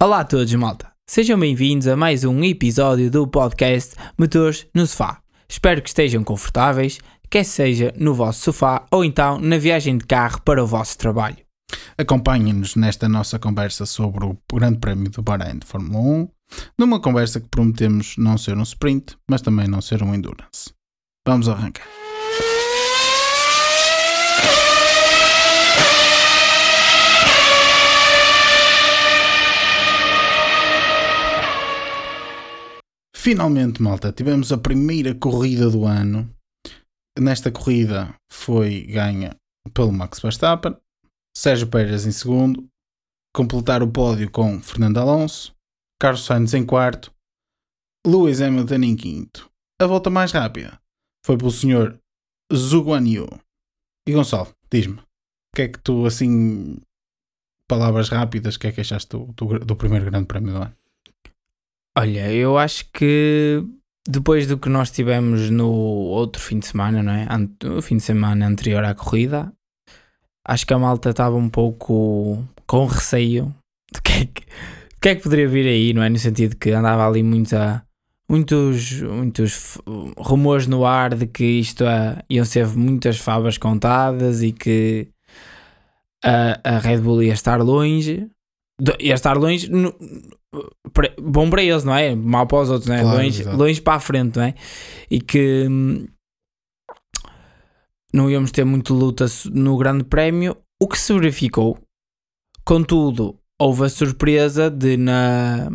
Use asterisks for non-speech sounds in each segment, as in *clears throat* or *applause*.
Olá a todos, malta. Sejam bem-vindos a mais um episódio do podcast Motores no Sofá. Espero que estejam confortáveis, quer seja no vosso sofá ou então na viagem de carro para o vosso trabalho. Acompanhem-nos nesta nossa conversa sobre o Grande Prémio do Bahrein de Fórmula 1, numa conversa que prometemos não ser um sprint, mas também não ser um endurance. Vamos arrancar. Finalmente, malta, tivemos a primeira corrida do ano. Nesta corrida foi ganha pelo Max Verstappen, Sérgio Pérez em segundo, completar o pódio com Fernando Alonso, Carlos Sainz em quarto, Lewis Hamilton em quinto. A volta mais rápida foi pelo senhor Zhuguan Yu. E Gonçalo, diz-me, o que é que tu, assim, palavras rápidas, o que é que achaste do, do, do primeiro grande prémio do ano? Olha, eu acho que depois do que nós tivemos no outro fim de semana, não é? O fim de semana anterior à corrida, acho que a malta estava um pouco com receio de que é que, que, é que poderia vir aí, não é? No sentido que andava ali muita, muitos, muitos rumores no ar de que isto é, iam ser muitas favas contadas e que a, a Red Bull ia estar longe. Ia estar longe, bom para eles, não é? Mal para os outros, não é? Claro, longe, longe para a frente, não é? E que hum, não íamos ter muito luta no Grande Prémio, o que se verificou. Contudo, houve a surpresa de na,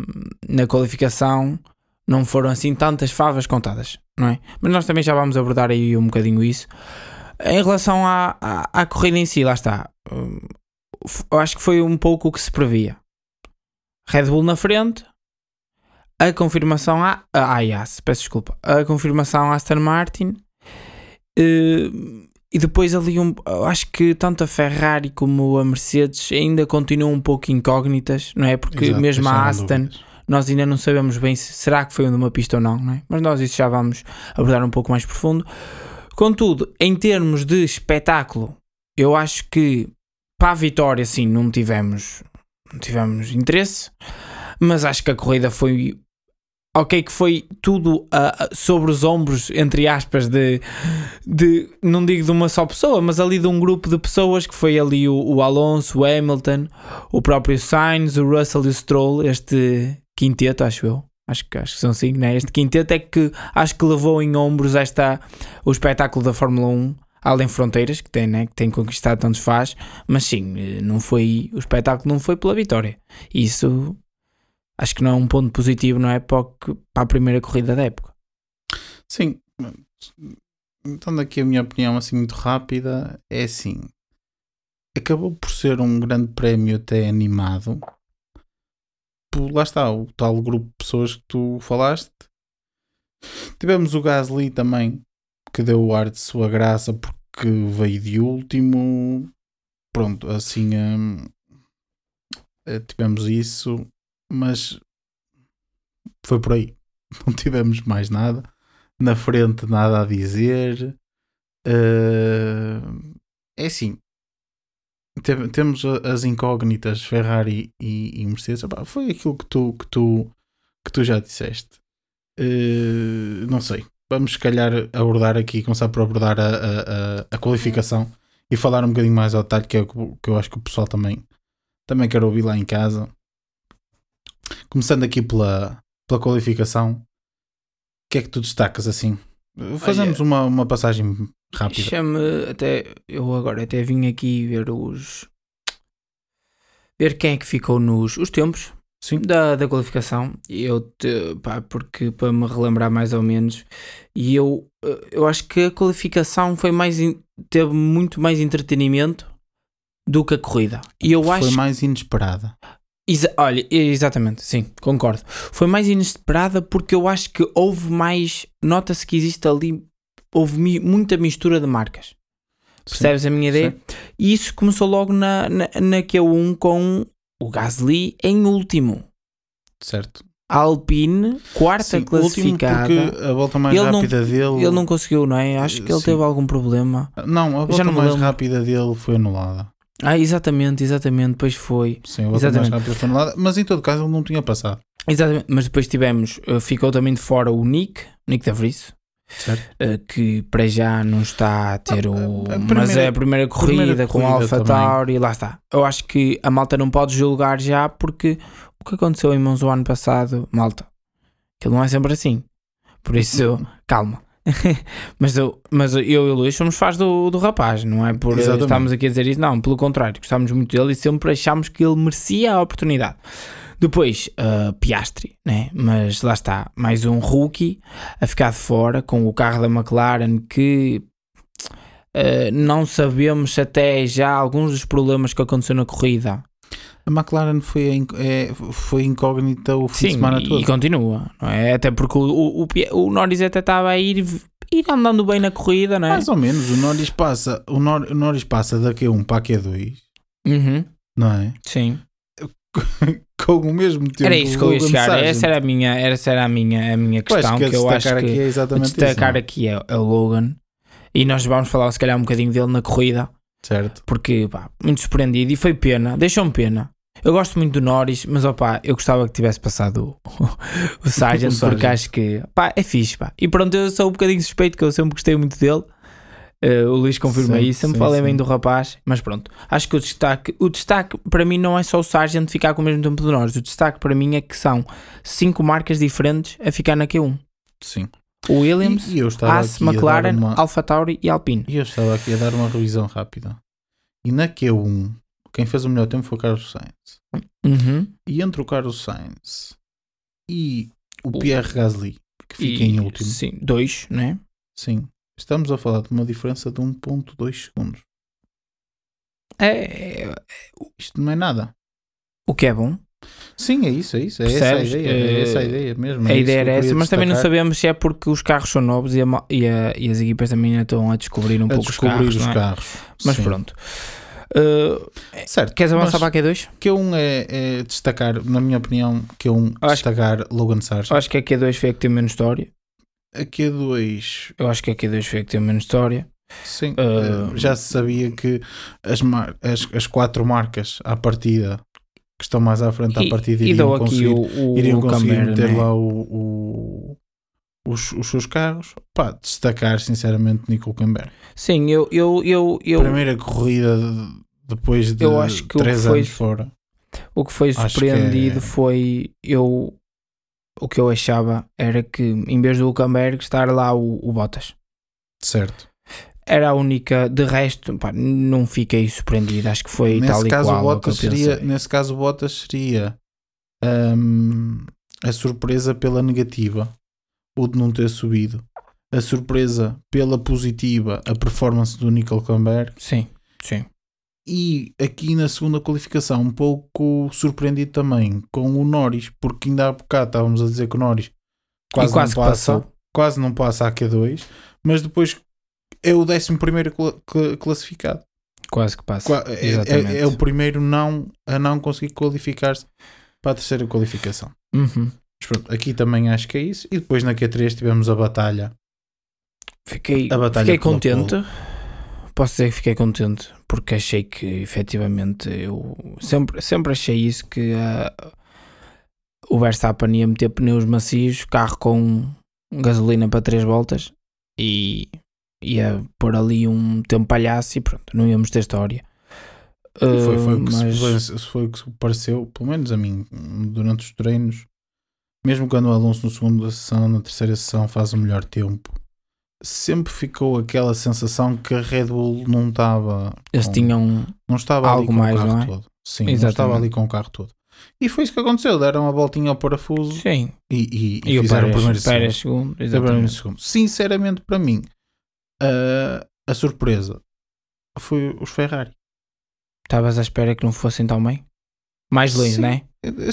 na qualificação não foram assim tantas favas contadas, não é? Mas nós também já vamos abordar aí um bocadinho isso. Em relação à, à, à corrida em si, lá está. Hum, eu acho que foi um pouco o que se previa. Red Bull na frente, a confirmação a, a Ayas, peço desculpa, a confirmação a Aston Martin uh, e depois ali um, acho que tanto a Ferrari como a Mercedes ainda continuam um pouco incógnitas, não é? Porque Exato, mesmo a Aston nós ainda não sabemos bem se será que foi uma pista ou não, não é? Mas nós isso já vamos abordar um pouco mais profundo. Contudo, em termos de espetáculo, eu acho que para a vitória, sim, não tivemos tivemos interesse, mas acho que a corrida foi ok que foi tudo uh, sobre os ombros, entre aspas, de, de, não digo de uma só pessoa, mas ali de um grupo de pessoas que foi ali o, o Alonso, o Hamilton, o próprio Sainz, o Russell e o Stroll, este quinteto, acho eu. Acho que, acho que são cinco, né? Este quinteto é que acho que levou em ombros esta, o espetáculo da Fórmula 1 além fronteiras que tem, né, que tem conquistado tantos faz, mas sim, eh, não foi o espetáculo não foi pela vitória. Isso acho que não é um ponto positivo, não é para, a primeira corrida da época. Sim, então daqui a minha opinião assim muito rápida é assim. Acabou por ser um grande prémio até animado. Lá está, o tal grupo de pessoas que tu falaste. Tivemos o Gasly também, que deu o ar de sua graça porque veio de último. Pronto, assim hum, eh, tivemos isso, mas foi por aí. *laughs* Não tivemos mais nada. Na frente, nada a dizer. Uh, é assim. Temos as incógnitas Ferrari e, e Mercedes. Foi aquilo que tu, que tu, que tu já disseste. Uh, não sei vamos se calhar abordar aqui, começar por abordar a, a, a, a qualificação e falar um bocadinho mais ao detalhe que, é, que eu acho que o pessoal também, também quer ouvir lá em casa. Começando aqui pela, pela qualificação, o que é que tu destacas assim? Fazemos Olha, uma, uma passagem rápida. Chame até eu agora até vim aqui ver os ver quem é que ficou nos os tempos Sim. Da, da qualificação, eu te, pá, porque para me relembrar mais ou menos, e eu, eh, eu acho que a qualificação foi mais teve muito mais entretenimento do que a corrida. E eu foi acho mais inesperada. Exa olha, exatamente, sim, concordo. Foi mais inesperada porque eu acho que houve mais. Nota-se que existe ali. Houve mi muita mistura de marcas. Percebes sim, a minha ideia? Sim. E isso começou logo na, na, na Q1 com o Gasly em último. Certo. Alpine, quarta Sim, classificada. porque a volta mais ele rápida não, dele. Ele não conseguiu, não é? Acho que ele Sim. teve algum problema. Não, a volta mais lembro. rápida dele foi anulada. Ah, exatamente, exatamente, depois foi. Sim, a volta mais Exatamente. rápida foi anulada, mas em todo caso ele não tinha passado. Exatamente, mas depois tivemos, eh, ficou também de fora o Nick, Nick da Vries, Certo? eh, que para já não está a ter o. a mas primeira- é a primeira corrida primeira com o corrida Alpha. Tauri, lá está. Eu acho que a malta não pode julgar já porque o que aconteceu em Monza o ano passado, malta, aquilo não é sempre assim. Por isso, calma. *laughs* mas, eu, mas eu e o Luís somos fãs do, do rapaz, não é por Exatamente. estarmos aqui a dizer isso, não, pelo contrário, gostávamos muito dele e sempre achámos que ele merecia a oportunidade. Depois, uh, Piastri, né? mas lá está, mais um rookie a ficar de fora com o carro da McLaren que uh, não sabemos se até já alguns dos problemas que aconteceu na corrida. A McLaren foi, é, foi incógnita o fim de Sim, semana e, todo. e continua, não é? Até porque o, o, o Norris até estava a ir, ir andando bem na corrida, não é? Mais ou menos, o Norris passa, o, Nor, o Norris passa da Q1 para a Q2, Uhum, não é? sim. *laughs* Com o mesmo tempo. Era isso que eu ia chegar. Essa era a minha, essa era a minha, a minha questão. que que eu acho destacar que aqui é destacar isso. aqui é, é o Logan. E nós vamos falar se calhar um bocadinho dele na corrida. Certo. porque pá, muito surpreendido e foi pena, deixou-me pena. Eu gosto muito do Norris, mas opá, eu gostava que tivesse passado o, *laughs* o Sargent, O Sargent. porque acho que pá, é fixe. Pá. E pronto, eu sou um bocadinho suspeito, que eu sempre gostei muito dele. Eh, o Luís confirma Sim, isso, sempre sim, falei sim. bem do rapaz, mas pronto. Acho que o destaque, o destaque para mim não é só o Sargent ficar com o mesmo tempo do Norris, o destaque para mim é que são cinco marcas diferentes a ficar na Q1: Sim. o Williams, E, e eu estava Haas, aqui a dar McLaren, uma- Alfa Tauri e Alpine. E eu estava aqui a dar uma revisão rápida. E na Q1, quem fez o melhor tempo foi o Carlos Sainz. Uhum. E entre o Carlos Sainz e o O- Pierre Gasly, que fica E- em último, Sim, dois, né? sim, estamos a falar de uma diferença de 1.2 segundos. É, é- Isto não é nada. o que é bom. Sim, é isso, é isso. É essa a ideia. É essa a Eh, ideia mesmo. a é isso ideia que era eu queria essa, mas também não destacar. sabemos se é porque os carros são novos e, a ma- e a- e as equipas também ainda estão a descobrir um a pouco descobrir os carros. os não é? carros. Mas Sim. pronto. Uh, Certo. queres avançar para a Q2? Q1 é, é destacar, na minha opinião, Q1 Eu acho- destacar Logan Sargent. Acho que a Q2 foi a que tem menos história. A Q2 Eu acho que a Q2 foi a que tem menos história. Sim, eh, já se sabia que as, mar- as, as quatro marcas à partida que estão mais à frente à E, partida e iriam conseguir, o, o, iriam o conseguir meter né? lá o, o- os, os seus carros. Pá, destacar sinceramente Nico Camber. Sim, eu, eu, eu, eu Primeira corrida de- depois de Eu acho que três que foi- anos fora. o que foi acho que surpreendido é- foi eu o que eu achava era que em vez do Hulkenberg estar lá o, o Bottas. Certo. era a única, de resto, pá, não fiquei surpreendido. Acho que foi tal Nesse e caso, qual o ao que eu Bottas seria, nesse caso, o Bottas seria hum, a surpresa pela negativa, o de não ter subido. A surpresa pela positiva, a performance do Nico Camber. Sim, sim. E aqui na segunda qualificação, um pouco surpreendido também com o Norris, porque ainda há bocado estávamos a dizer que o Norris quase, e quase não passa, passou. quase não passa a Q2, mas depois é o 11 primeiro cla- cla- classificado. Quase que passa. Qua- é-. É, é o primeiro não a não conseguir qualificar-se para a terceira qualificação. Uhum. Mas pronto, aqui também acho que é isso. E depois na Q3 tivemos a batalha. Fiquei, A batalha fiquei contente. Posso dizer que fiquei contente porque achei que efetivamente eu sempre, sempre achei isso que ah, o Verstappen ia meter pneus macios, carro com gasolina para 3 voltas e ia pôr ali um tempo palhaço e pronto, não íamos ter história. E foi, foi, Ah, o que se- mas foi- foi o que se pareceu, pelo menos a mim, durante os treinos. Mesmo quando o Alonso no segundo sessão, na terceira sessão faz o melhor tempo. Sempre ficou aquela sensação que a Red Bull não estava eles com- tinham não estava ali algo com mais, o carro não é? todo. Sim, não Exatamente. estava ali com o carro todo. E foi isso que aconteceu. Deram a voltinha ao parafuso sim, e, e, e, o fizeram o primeiro e segundo. Pérez segundo, Fizeram o primeiro e exatamente. segundo. Sinceramente, para mim, a, a surpresa foi os Ferrari. Estavas à espera que não fossem tão bem? Mais longe, Sim, não é?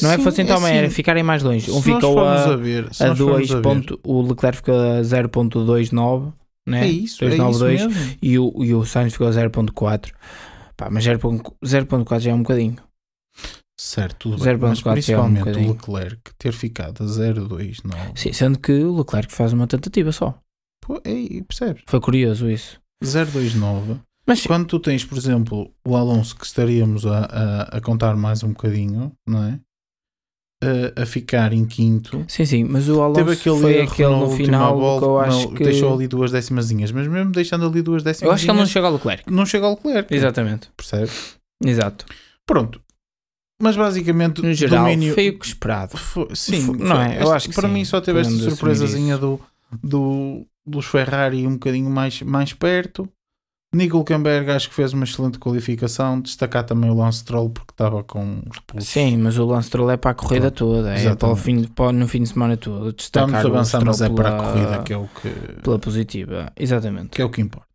Não é tão bem, era ficarem mais longe. Um ficou a, ver, a nós formos 2. ver, ponto- o Leclerc ficou a 0.29, né? É isso, é isso 292 mesmo. e, o, e o Sainz ficou a 0.4. Pá, mas 0.4 0.4 já é um bocadinho. Certo, tudo 0.4 bem. Mas já é um principalmente o. Leclerc ter ficado a 0,29. Sim, sendo que o Leclerc faz uma tentativa só. Pô, é, percebes? Foi curioso isso. 0,29. Mas quando tu tens, por exemplo, o Alonso que estaríamos a, a, a contar mais um bocadinho, não é? A, a ficar em quinto. sim, sim, mas o Alonso Teve aquele foi aquele no final que eu acho não, que. deixou ali duas décimazinhas, mas mesmo deixando ali duas décimas, Eu acho que ele não chega ao Leclerc. não chega ao Leclerc. Exatamente. Percebe? Exato. Pronto. Mas basicamente, No geral, domínio. foi o que esperado. Foi- sim, Foi- não é? Eu Este- acho que para sim, mim só teve esta surpresazinha do, do, dos Ferrari um bocadinho mais, mais perto. Nico Hulkenberg acho que fez uma excelente qualificação. Destacar também o Lance Stroll porque estava com os pulsos. Sim, mas o Lance Stroll é para a corrida toda, é para o fim, para, no fim de semana todo. Vamos Destacar avançar, mas é Stroll para a pela- corrida que é o que, pela positiva. Exatamente. que é o que importa.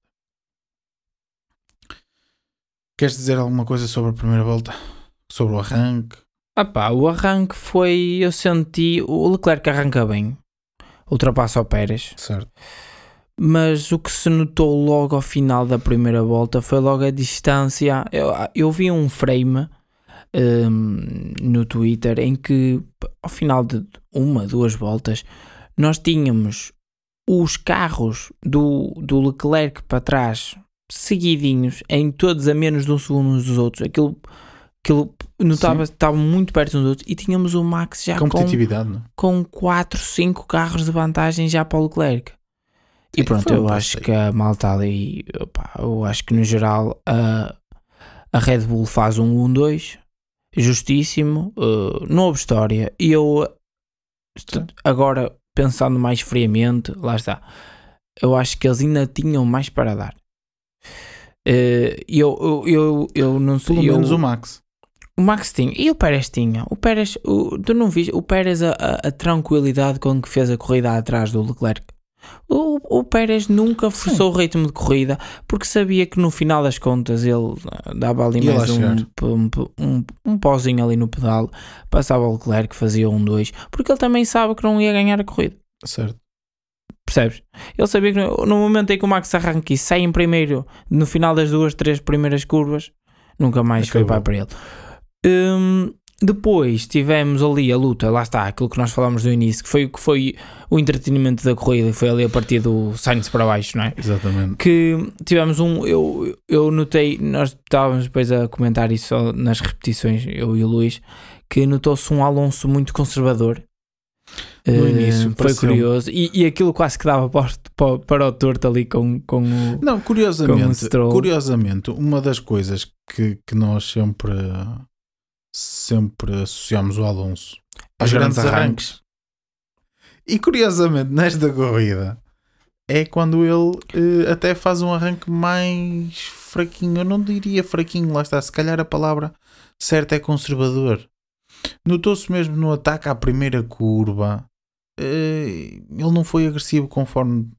Queres dizer alguma coisa sobre a primeira volta? Sobre o arranque? Ah pá, o arranque foi. Eu senti. O Leclerc arranca bem, ultrapassa o Pérez, Certo. Mas o que se notou logo ao final da primeira volta foi logo a distância. Eu, eu vi um frame hum, no Twitter em que ao final de uma, duas voltas nós tínhamos os carros do, do Leclerc para trás seguidinhos em todos a menos de um segundo uns dos outros. Aquilo, aquilo notava estavam muito perto uns dos outros e tínhamos o Max já com é? com 4, 5 carros de vantagem já para o Leclerc. E pronto, eu acho que a malta ali, opá, eu acho que no geral a, a Red Bull faz um 1-2, justíssimo, uh, não houve história. E eu Sim. agora pensando mais friamente, lá está, eu acho que eles ainda tinham mais para dar. Uh, eu, eu, eu, eu não sei. Pelo eu- menos o Max. o Max tinha e o Pérez tinha. O Pérez, o, tu não viste? O Pérez, a, a- a tranquilidade com que fez a corrida atrás do Leclerc. O, o Pérez nunca forçou o ritmo de corrida porque sabia que no final das contas ele ah, dava ali mais um, um, um, um pauzinho ali no pedal, passava o Leclerc, fazia um 2 porque ele também sabe que não ia ganhar a corrida. Certo. Percebes? Ele sabia que no, momento em que o Max arranca e sai em primeiro no final das duas, três primeiras curvas, nunca mais foi Acabou. para para ele. Hum, depois tivemos ali a luta, lá está, aquilo que nós falámos do início, que foi o que foi o entretenimento da corrida, que foi ali a partir do Sainz para baixo, não é? Exatamente. Que tivemos um, eu, eu notei, nós estávamos depois a comentar isso nas repetições, eu e o Luís, que notou-se um Alonso muito conservador. No Eh, início, foi pareceu- curioso e, e aquilo quase que dava para, o- para, para o torto ali com, com o. Não, curiosamente, Stroll. curiosamente, uma das coisas que, que nós sempre, sempre associamos o Alonso aos grandes arranques. E curiosamente, *laughs* nesta corrida, é quando ele eh, até faz um arranque mais fraquinho. Eu não diria fraquinho, lá está. Se calhar a palavra certa é conservador. Notou-se mesmo no ataque à primeira curva. eh, ele não foi agressivo conforme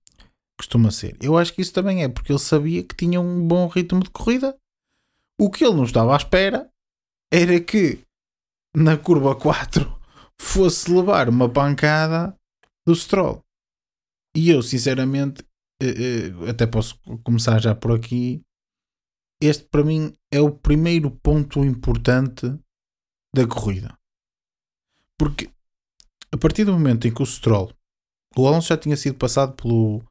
costuma ser. Eu acho que isso também é porque ele sabia que tinha um bom ritmo de corrida. O que ele não estava à espera era que na curva 4 fosse levar uma pancada do Stroll. E eu, sinceramente, eh, eh, até posso começar já por aqui. Este, para mim, é o primeiro ponto importante da corrida. Porque a partir do momento em que o Stroll, o Alonso já tinha sido passado pelo,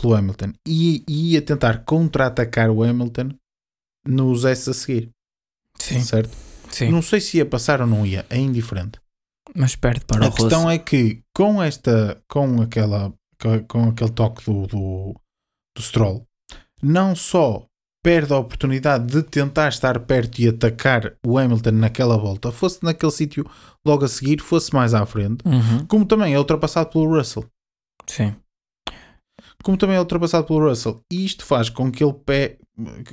pelo Hamilton e, e ia tentar contra-atacar o Hamilton nos S a seguir, Sim, certo? Sim. Não sei se ia passar ou não ia, é indiferente. Mas perde para A o questão Russell. é que com esta, com aquela, com- aquele toque do, do, do Stroll, não só perde a oportunidade de tentar estar perto e atacar o Hamilton naquela volta, fosse naquele sítio logo a seguir, fosse mais à frente, Uhum, como também é ultrapassado pelo Russell. Sim. Como também é ultrapassado pelo Russell. E isto faz com que ele, pe-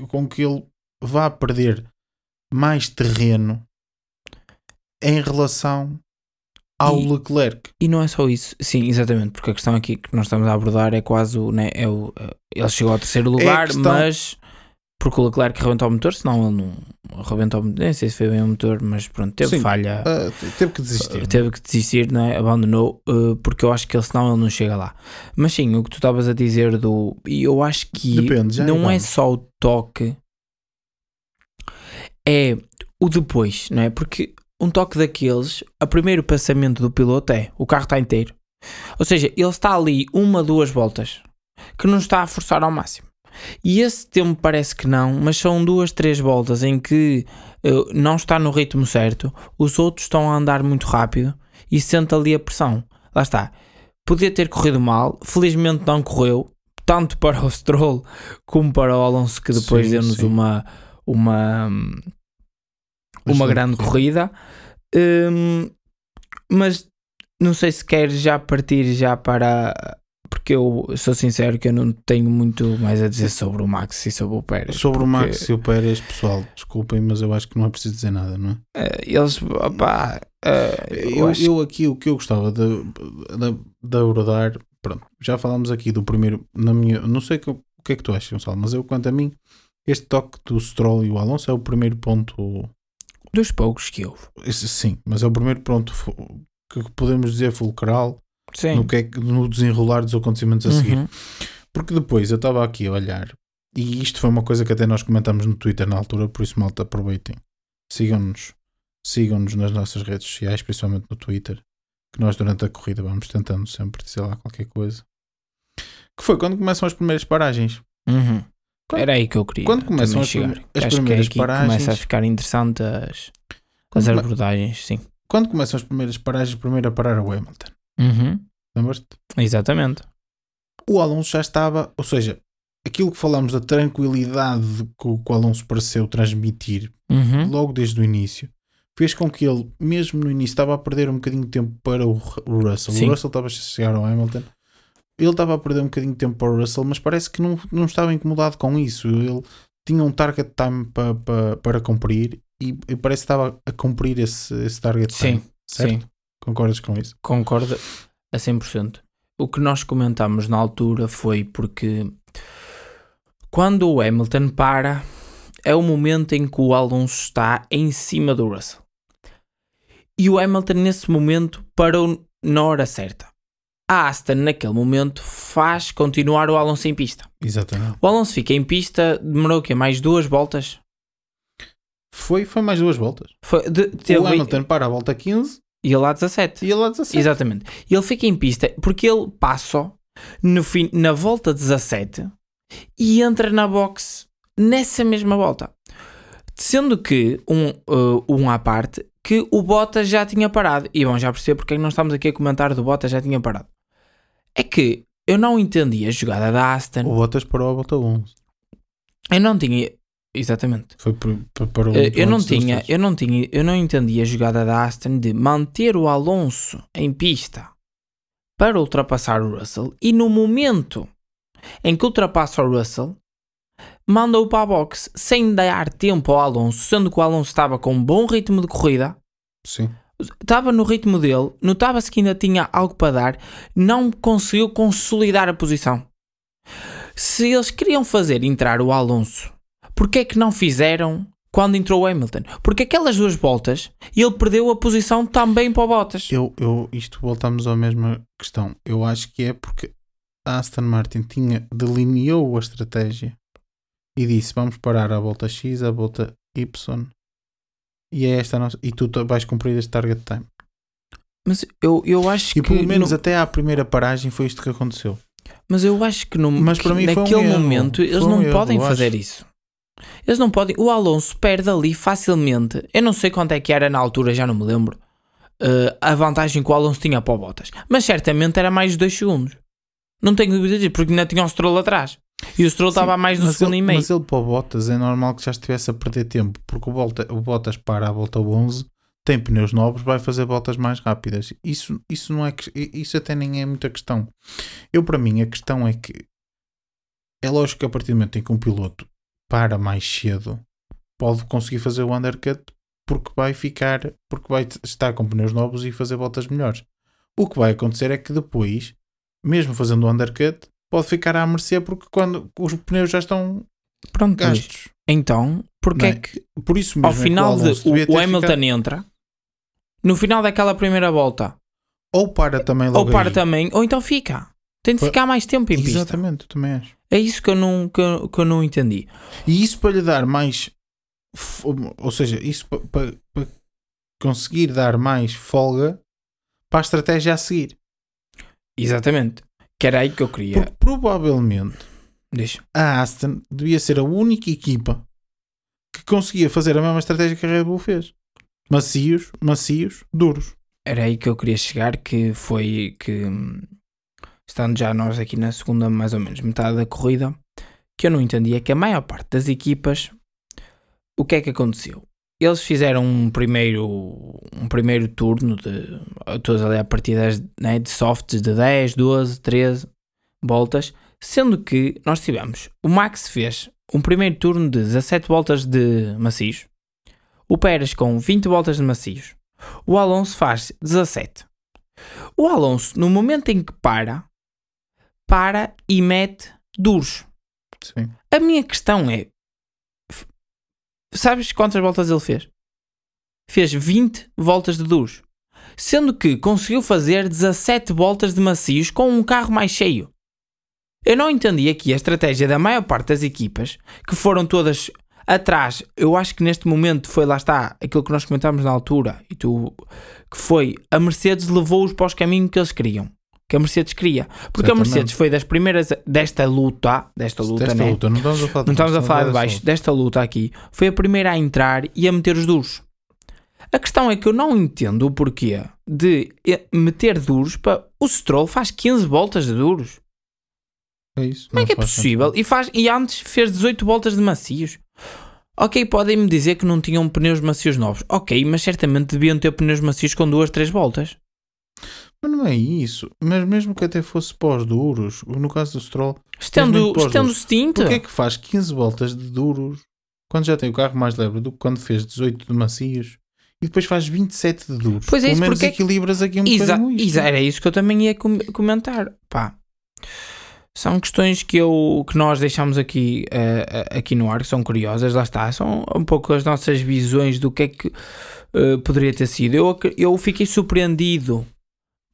com que ele vá perder mais terreno em relação ao E- Leclerc. E não é só isso. Sim, exatamente. Porque a questão aqui que nós estamos a abordar é quase o. Né, é o ele chegou ao terceiro lugar, questão- mas. Porque o Leclerc rebentou o motor, senão ele não rebentou o motor. Nem sei se foi bem o motor, mas pronto, teve Sim, falha. Ah, teve que desistir. Teve que desistir, não é? abandonou, uh, porque eu acho que ele, senão ele não chega lá. Mas sim, o que tu estavas a dizer do. E eu acho que Depende, não é vamos. só o toque, é o depois, não é? Porque um toque daqueles, o primeiro pensamento do piloto é: o carro está inteiro. Ou seja, ele está ali uma, duas voltas que não está a forçar ao máximo. E esse tempo parece que não, mas são duas, três voltas em que uh, não está no ritmo certo, os outros estão a andar muito rápido e sente ali a pressão. Lá está. Podia ter corrido mal, felizmente não correu, tanto para o *laughs* Stroll como para o Alonso, que depois deu-nos uma, uma, uma grande corrida. Um, mas não sei se quer já partir já para porque eu sou sincero que eu não tenho muito mais a dizer sobre o Max e sobre o Pérez. Sobre o Max e o Pérez, pessoal, desculpem, mas eu acho que não é preciso dizer nada, não é? Uh, eles, opá, uh, eu, eu, acho... eu, aqui o que eu gostava de, de, de abordar, pronto, já falámos aqui do primeiro, na minha, não sei o que é que tu achas, Gonçalo, mas eu, quanto a mim, este toque do Stroll e o Alonso é o primeiro ponto. Dos poucos que houve. Sim, mas é o primeiro ponto que podemos dizer fulcral Sim. No, que é, no desenrolar dos acontecimentos a seguir. Uhum. Porque depois eu estava aqui a olhar, e isto foi uma coisa que até nós comentamos no Twitter na altura, por isso malta aproveitem. Sigam-nos, sigam-nos nas nossas redes sociais, principalmente no Twitter, que nós durante a corrida vamos tentando sempre dizer lá qualquer coisa. Que foi quando começam as primeiras paragens. Uhum. Quando, Era aí que eu queria. Quando começam as, chegar. as Acho primeiras que é paragens. Começa a ficar interessante as, as abordagens, sim. Quando começam as primeiras paragens, primeiro a parar o Hamilton. Uhum. Lembras-te? Exatamente. O Alonso já estava, ou seja, aquilo que falamos da tranquilidade que o, que o Alonso pareceu transmitir uhum. logo desde o início fez com que ele, mesmo no início, estava a perder um bocadinho de tempo para o, o Russell. Sim. O Russell estava a chegar ao Hamilton. Ele estava a perder um bocadinho de tempo para o Russell, mas parece que não, não estava incomodado com isso. Ele tinha um target time para, para, para cumprir e, e parece que estava a cumprir esse, esse target time. Sim, certo? Sim. Concordas com isso? Concordo a 100%. O que nós comentámos na altura foi porque quando o Hamilton para, é o momento em que o Alonso está em cima do Russell. E o Hamilton, nesse momento, parou na hora certa. A Aston, naquele momento, faz continuar o Alonso em pista. Exatamente. O Alonso fica em pista, demorou o quê? Mais duas voltas? Foi, foi mais duas voltas. Foi, de. O Hamilton para a volta 15 e ele lá 17. E ele lá 17. Exatamente. E ele fica em pista porque ele passa no fim, na volta 17 e entra na box nessa mesma volta. Sendo que, um, uh, um à parte, que o Bottas já tinha parado. E vão já perceber porque é que nós estamos aqui a comentar do Bottas já tinha parado. É que eu não entendi a jogada da Aston. O Bottas parou a volta 11. Eu não tinha. Exatamente. Foi para o eh, eu não tinha, eu não tinha, eu não entendi a jogada da Aston de manter o Alonso em pista para ultrapassar o Russell e no momento em que ultrapassa o Russell manda-o para a box sem dar tempo ao Alonso, sendo que o Alonso estava com um bom ritmo de corrida. Sim. Estava no ritmo dele, notava-se que ainda tinha algo para dar, não conseguiu consolidar a posição. Se eles queriam fazer entrar o Alonso Porquê é que não fizeram quando entrou o Hamilton? Porque aquelas duas voltas ele perdeu a posição também para o Bottas. Eu, eu, isto voltamos à mesma questão. Eu acho que é porque a Aston Martin tinha, delineou a estratégia e disse: vamos parar a volta X, a volta Y e é esta nossa, e tu vais cumprir este target time. Mas eu, eu acho e que. E pelo menos no... até à primeira paragem foi isto que aconteceu. Mas eu acho que, no, Mas para mim naquele um momento eles não um podem erro, fazer acho. isso. Eles não podem. O Alonso perde ali facilmente. Eu não sei quanto é que era na altura, já não me lembro. Uh, a vantagem que o Alonso tinha para o Bottas. Mas certamente era mais de 2 segundos. Não tenho dúvida disso, porque ainda tinha o Stroll atrás. E o Stroll estava a mais de um segundo ele, e meio. Mas ele para o Bottas é normal que já estivesse a perder tempo, porque o, volta, o Bottas para a volta 11, tem pneus novos, vai fazer voltas mais rápidas. Isso, isso, não é, isso até nem é muita questão. Eu, para mim, a questão é que é lógico que a partir do momento em que um piloto para mais cedo, pode conseguir fazer o undercut porque vai ficar, porque vai estar com pneus novos e fazer voltas melhores. O que vai acontecer é que depois, mesmo fazendo o undercut, pode ficar à mercê porque quando os pneus já estão Pronto, gastos. Então, porque é? é? que por isso mesmo ao final é de, o, o Hamilton ficado... entra no final daquela primeira volta ou para também logo ou para aí. também, ou então fica. Tem de ficar mais tempo em Exatamente, pista. Exatamente, também acho. É isso que eu não, que eu, que eu não entendi. E isso para lhe dar mais. Ou seja, isso para, para, para conseguir dar mais folga para a estratégia a seguir. Exatamente. Que era aí que eu queria. Porque provavelmente Deixa. a Aston devia ser a única equipa que conseguia fazer a mesma estratégia que a Red Bull fez. Macios, macios, duros. Era aí que eu queria chegar, que foi que hum, estando já nós aqui na segunda, mais ou menos, metade da corrida, que eu não entendia que a maior parte das equipas, o que é que aconteceu? Eles fizeram um primeiro, um primeiro turno de todos ali a partir das, né, de softs de 10, 12, 13 voltas, sendo que nós tivemos, o Max fez um primeiro turno de 17 voltas de macios, o Pérez com 20 voltas de macios, o Alonso faz 17. O Alonso, no momento em que para, para e mete duros. Sim. A minha questão é: sabes quantas voltas ele fez? Fez 20 voltas de duros, sendo que conseguiu fazer 17 voltas de macios com um carro mais cheio. Eu não entendi aqui a estratégia da maior parte das equipas, que foram todas atrás. Eu acho que neste momento foi lá está aquilo que nós comentámos na altura, e tu que foi a Mercedes levou-os para os caminhos que eles queriam. Que a Mercedes queria. Porque a Exatamente. Mercedes foi das primeiras desta luta, desta luta, Desta né? luta, não estamos a falar Não estamos a falar de baixo, desta luta aqui. Foi a primeira a entrar e a meter os duros. A questão é que eu não entendo o porquê de eh, meter duros para. O Stroll faz 15 voltas de duros. É isso. Como é que é possível? E, faz, e antes fez 18 voltas de macios. Ok, podem-me dizer que não tinham pneus macios novos. Ok, mas certamente deviam ter pneus macios com duas, três voltas. Mas não é isso. Mas mesmo que até fosse pós-duros, no caso do Stroll, estendo duros. stint. porquê é que faz 15 voltas de duros quando já tem o carro mais leve do que quando fez 18 de macios e depois faz 27 de duros? Pois é Pelo isso, menos porque é equilibras aqui um Exa bocadinho isto. era isso que eu também ia com- comentar. Pá. São questões que, eu, que nós deixamos aqui, eh, aqui no ar, que são curiosas, lá está. São um pouco as nossas visões do que é que eh, poderia ter sido. Eu, eu fiquei surpreendido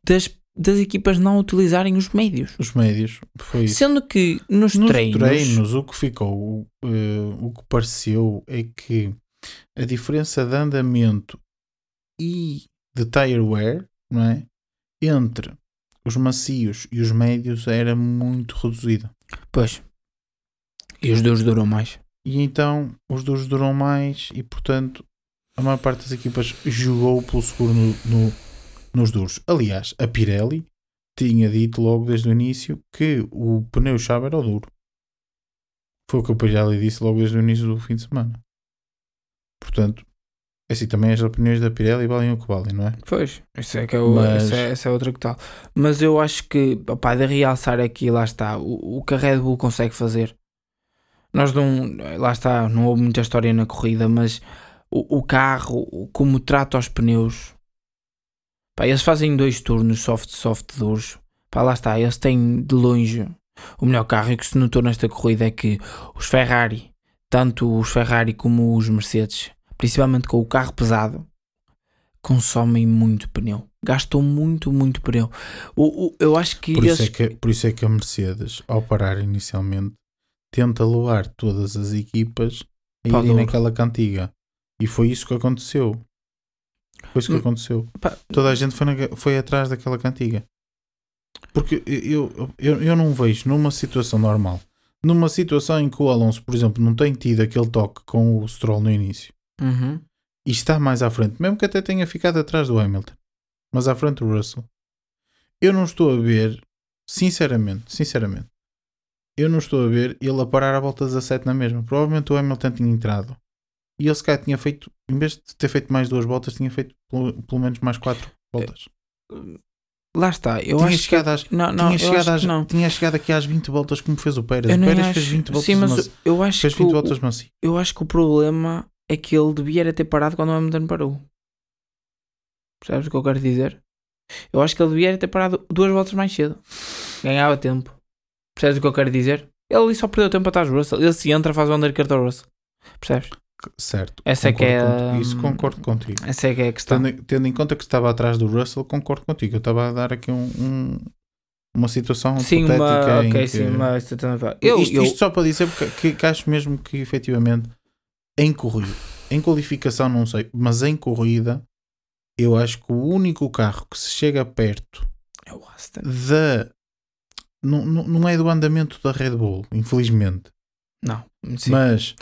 das, das equipas não utilizarem os médios. Os médios, foi isso. Sendo que nos, Nos treinos, treinos, o que ficou, eh, o que pareceu é que a diferença de andamento e de tire wear, não é? Entre os macios e os médios era muito reduzida. Pois. E os duros duram mais. E então os duros duram mais e portanto a maior parte das equipas jogou pelo seguro no, no- nos duros. Aliás, a Pirelli tinha dito logo desde o início que o pneu-chave era o duro. Foi o que a Pirelli disse logo desde o início do fim de semana. Portanto, é assim, também as opiniões da Pirelli valem o que valem, não é? Pois, isso é, que é, o, Mas- essa, é, essa é outra que tal. Mas eu acho que, opá, de realçar aqui, lá está, o, o que a Red Bull consegue fazer. Nós não, lá está, não houve muita história na corrida, mas o, o carro, como trata os pneus, pá, eles fazem dois turnos soft, soft, duros, pá, lá está, eles têm de longe o melhor carro. E o que se notou nesta corrida é que os Ferrari, tanto os Ferrari como os Mercedes, principalmente com o carro pesado, consomem muito pneu. Gastam muito, muito pneu. O, o- eu acho que Por isso, é eles- que, por isso é que a Mercedes, ao parar inicialmente, tenta levar todas as equipas a irem naquela cantiga. E foi isso que aconteceu. Foi isso que Hum, aconteceu. pá, Toda a gente foi, na- foi atrás daquela cantiga. Porque eu, eu, eu não vejo numa situação normal, numa situação em que o Alonso, por exemplo, não tem tido aquele toque com o Stroll no início Uhum. e está mais à frente, mesmo que até tenha ficado atrás do Hamilton, mas à frente do Russell, eu não estou a ver, sinceramente, sinceramente, eu não estou a ver ele a parar a volta 17 na mesma. Provavelmente o Hamilton tinha entrado e ele se calhar tinha feito, em vez de ter feito mais duas voltas, tinha feito pelo, pelo menos mais quatro *laughs* voltas. Lá está. Eu tinha, acho chegado às, que... Não, não, tinha, chegado às- que não. tinha chegado aqui às 20 voltas como fez o Pérez. Eu O Pérez acho... fez 20 voltas, Sim, mas mas, eu acho fez que 20 o, voltas macio. eu acho que o problema é que ele devia ter parado quando o Hamilton parou. Percebes o que eu quero dizer? Eu acho que ele devia ter parado duas voltas mais cedo. Ganhava tempo. Percebes o que eu quero dizer? Ele ali só perdeu tempo atrás Russell. Ele se entra, faz o undercut ao Russell. Percebes? Certo. Essa é que é a-. Isso concordo contigo. Essa é que é a questão. Tendo, tendo em conta que estava atrás do Russell, concordo contigo. Eu estava a dar aqui um, um- uma situação Sim, uma, ok, que- sim, uma eu, isto, eu, isto só para dizer porque, que, que acho mesmo que efetivamente em corrida, em qualificação não sei, mas em corrida eu acho que o único carro que se chega perto é o Aston. da não, não, não é do andamento da Red Bull, infelizmente. Não, sim. Mas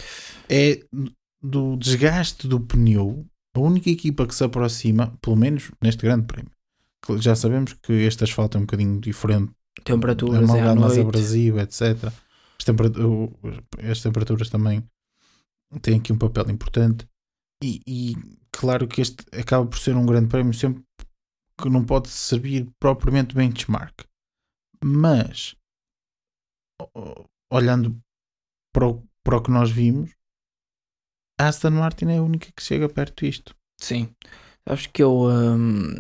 é do desgaste do pneu. A única equipa que se aproxima, pelo menos neste grande prémio, já sabemos que este asfalto é um bocadinho diferente, temperaturas é é à mais noite. abrasivo, etc. As, tempera- as temperaturas também têm aqui um papel importante. E, e claro que este acaba por ser um grande prémio sempre que não pode servir propriamente benchmark. Mas olhando para o, para o que nós vimos, a Aston Martin é a única que chega perto disto. Sim. Sabes que eu. hum,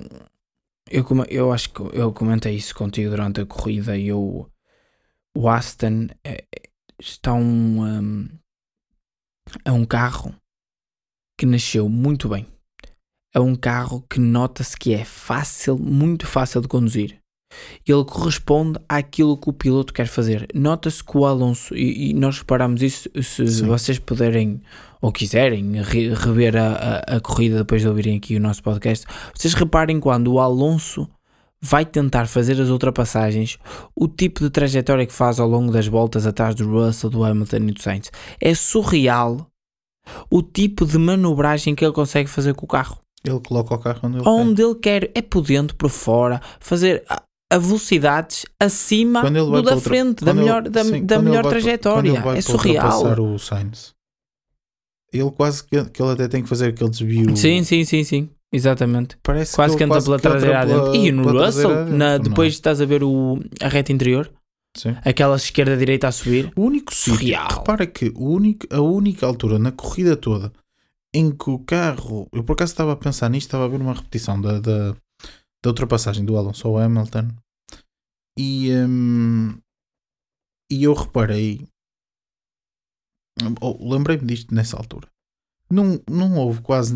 eu, eu acho que eu comentei isso contigo durante a corrida e eu. O Aston é, está um. hum, é um carro que nasceu muito bem. É um carro que nota-se que é fácil, muito fácil de conduzir. Ele corresponde àquilo que o piloto quer fazer. Nota-se que o Alonso, e, e nós reparamos isso, se Sim. vocês puderem ou quiserem re- rever a, a, a corrida depois de ouvirem aqui o nosso podcast, vocês reparem quando o Alonso vai tentar fazer as ultrapassagens, o tipo de trajetória que faz ao longo das voltas atrás do Russell, do Hamilton e do Sainz. É surreal o tipo de manobragem que ele consegue fazer com o carro. Ele coloca o carro onde ele quer. Onde ele quer, é por dentro, por fora, fazer a, velocidades acima do da outra- frente, da quando ele- melhor, da, sim, da melhor para- trajetória. É para surreal. ultrapassar o Sainz. Ele quase que, que ele até tem que fazer aquele desvio. Sim, sim, sim, sim. Exatamente. Parece Quase que ele entra pela que traseira adentro. E no traseira Russell, na- não. depois estás a ver o, a reta interior, Sim. aquela esquerda-direita a subir. O único sítio, Surreal. repara que o único, a única altura na corrida toda em que o carro, eu por acaso estava a pensar nisto, estava a ver uma repetição da, da, da ultrapassagem do Alonso ao Hamilton e, hum, e eu reparei, lembrei-me disto nessa altura. Não, não houve quase,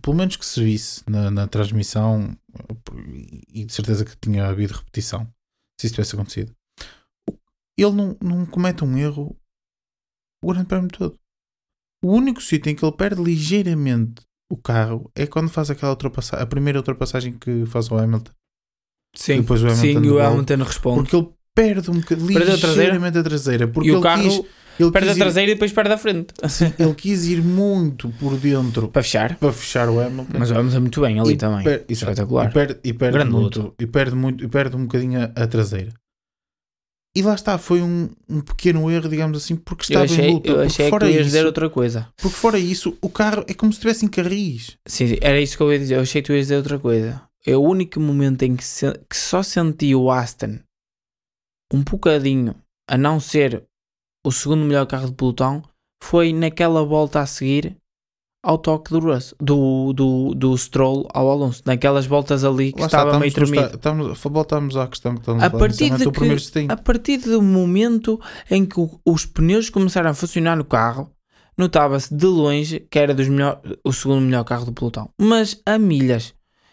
pelo menos que se visse na, na transmissão, e de certeza que tinha havido repetição, se isso tivesse acontecido ele não, não comete um erro o grande prémio todo. O único sítio em que ele perde ligeiramente o carro é quando faz aquela ultrapassagem, a primeira ultrapassagem que faz ao Hamilton. Sim, Depois o Hamilton sim e o. Hamilton responde. Porque ele perde um bocadinho, Perde a traseira? ligeiramente a traseira. Porque e o carro quis, ele perde a quis ir- traseira e depois perde a frente. ele quis ir muito por dentro Para fechar. para fechar o Hamilton. Mas o Hamilton muito bem ali E também. per- exato. Espetacular. E perde, e perde Grande muito, luta. e perde muito, e perde um bocadinho a, a traseira. E lá está, foi um, um pequeno erro, digamos assim, porque Eu estava achei, em luta. eu achei que fora tu ias isso, dizer outra coisa. Porque fora isso, o carro é como se estivesse em carris. Sim, sim, era isso que eu ia dizer. Eu achei que tu ias dizer outra coisa. É o único momento em que, se- que só senti o Aston um bocadinho a não ser o segundo melhor carro de pelotão foi naquela volta a seguir ao toque do Russ, do, do, do Stroll ao Alonso, naquelas voltas ali que Lá está, estava meio estamos, no tremido. esta- estamos, voltamos à questão que estamos A partir de que-. A partir do momento em que o- os pneus começaram a funcionar no carro, notava-se de longe que era dos melhor, o segundo melhor carro do pelotão. Mas a milhas.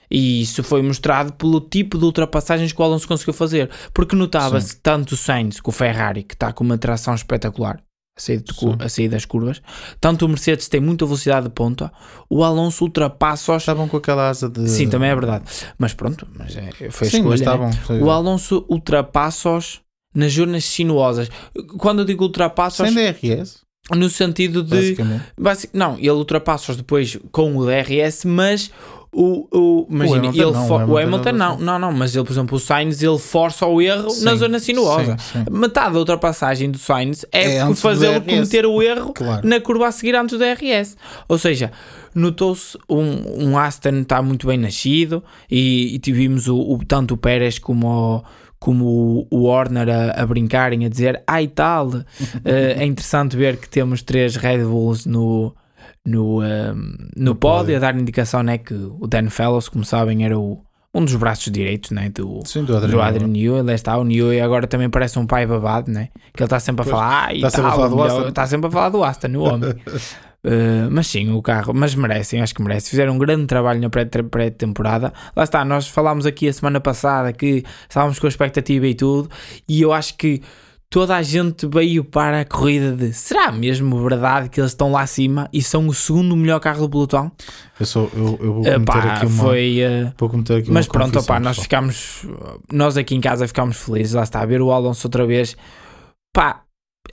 E isso foi mostrado pelo tipo de ultrapassagens que o Alonso conseguiu fazer. Porque notava-se tanto o Sainz com o Ferrari, que está com uma tração espetacular a sair, a sair das curvas, tanto o Mercedes tem muita velocidade de ponta, o Alonso ultrapassa-os. Estavam com aquela asa de. Sim, também é verdade. Mas pronto, mas é, foi a Sim, escolha. né? estavam. sei O. Alonso ultrapassa-os nas zonas sinuosas. Quando eu digo ultrapassa-os, Sem DRS, no sentido de. basicamente. basic- não, ele ultrapassa-os depois com o DRS, mas. O, o, imagina, Hamilton ele não, o o Hamilton Hamilton não não, não, não, mas ele, por exemplo, o Sainz ele força o erro na Sim, zona sinuosa. sim, sim. Metade da ultrapassagem do Sainz é, É fazê-lo cometer o erro Claro. na curva a seguir antes do DRS. Ou seja, notou-se um, um Aston está muito bem nascido e, e tivemos o, o- tanto o Pérez como o, como o- o Horner a, a brincarem, a dizer ai tal. *laughs* Eh, é interessante ver que temos três Red Bulls no, no, ehm, no, pódio, a dar indicação né, que o Dan Fellows, como sabem, era o, um dos braços direitos né, do, Sim, do do Adriano. Adrian Newey, lá está, o Newey agora também parece um pai babado, né? Que ele está sempre a Pois, falar, ah, está sempre a tal, falar do Aston." está sempre a falar do Aston, o homem. Uh, *laughs* mas sim, o carro, mas merecem, acho que merecem. Fizeram um grande trabalho na pré- pré-temporada. Lá está, nós falámos aqui a semana passada que estávamos com a expectativa e tudo, e eu acho que toda a gente veio para a corrida de será mesmo verdade que eles estão lá acima e são o segundo melhor carro do pelotão? Eu, sou, eu, eu vou cometer Epá, aqui uma. foi. eh, Vou cometer aqui mas uma pronto, opá, nós ficámos. Nós aqui em casa ficámos felizes, lá está, a ver o Alonso outra vez. Pá,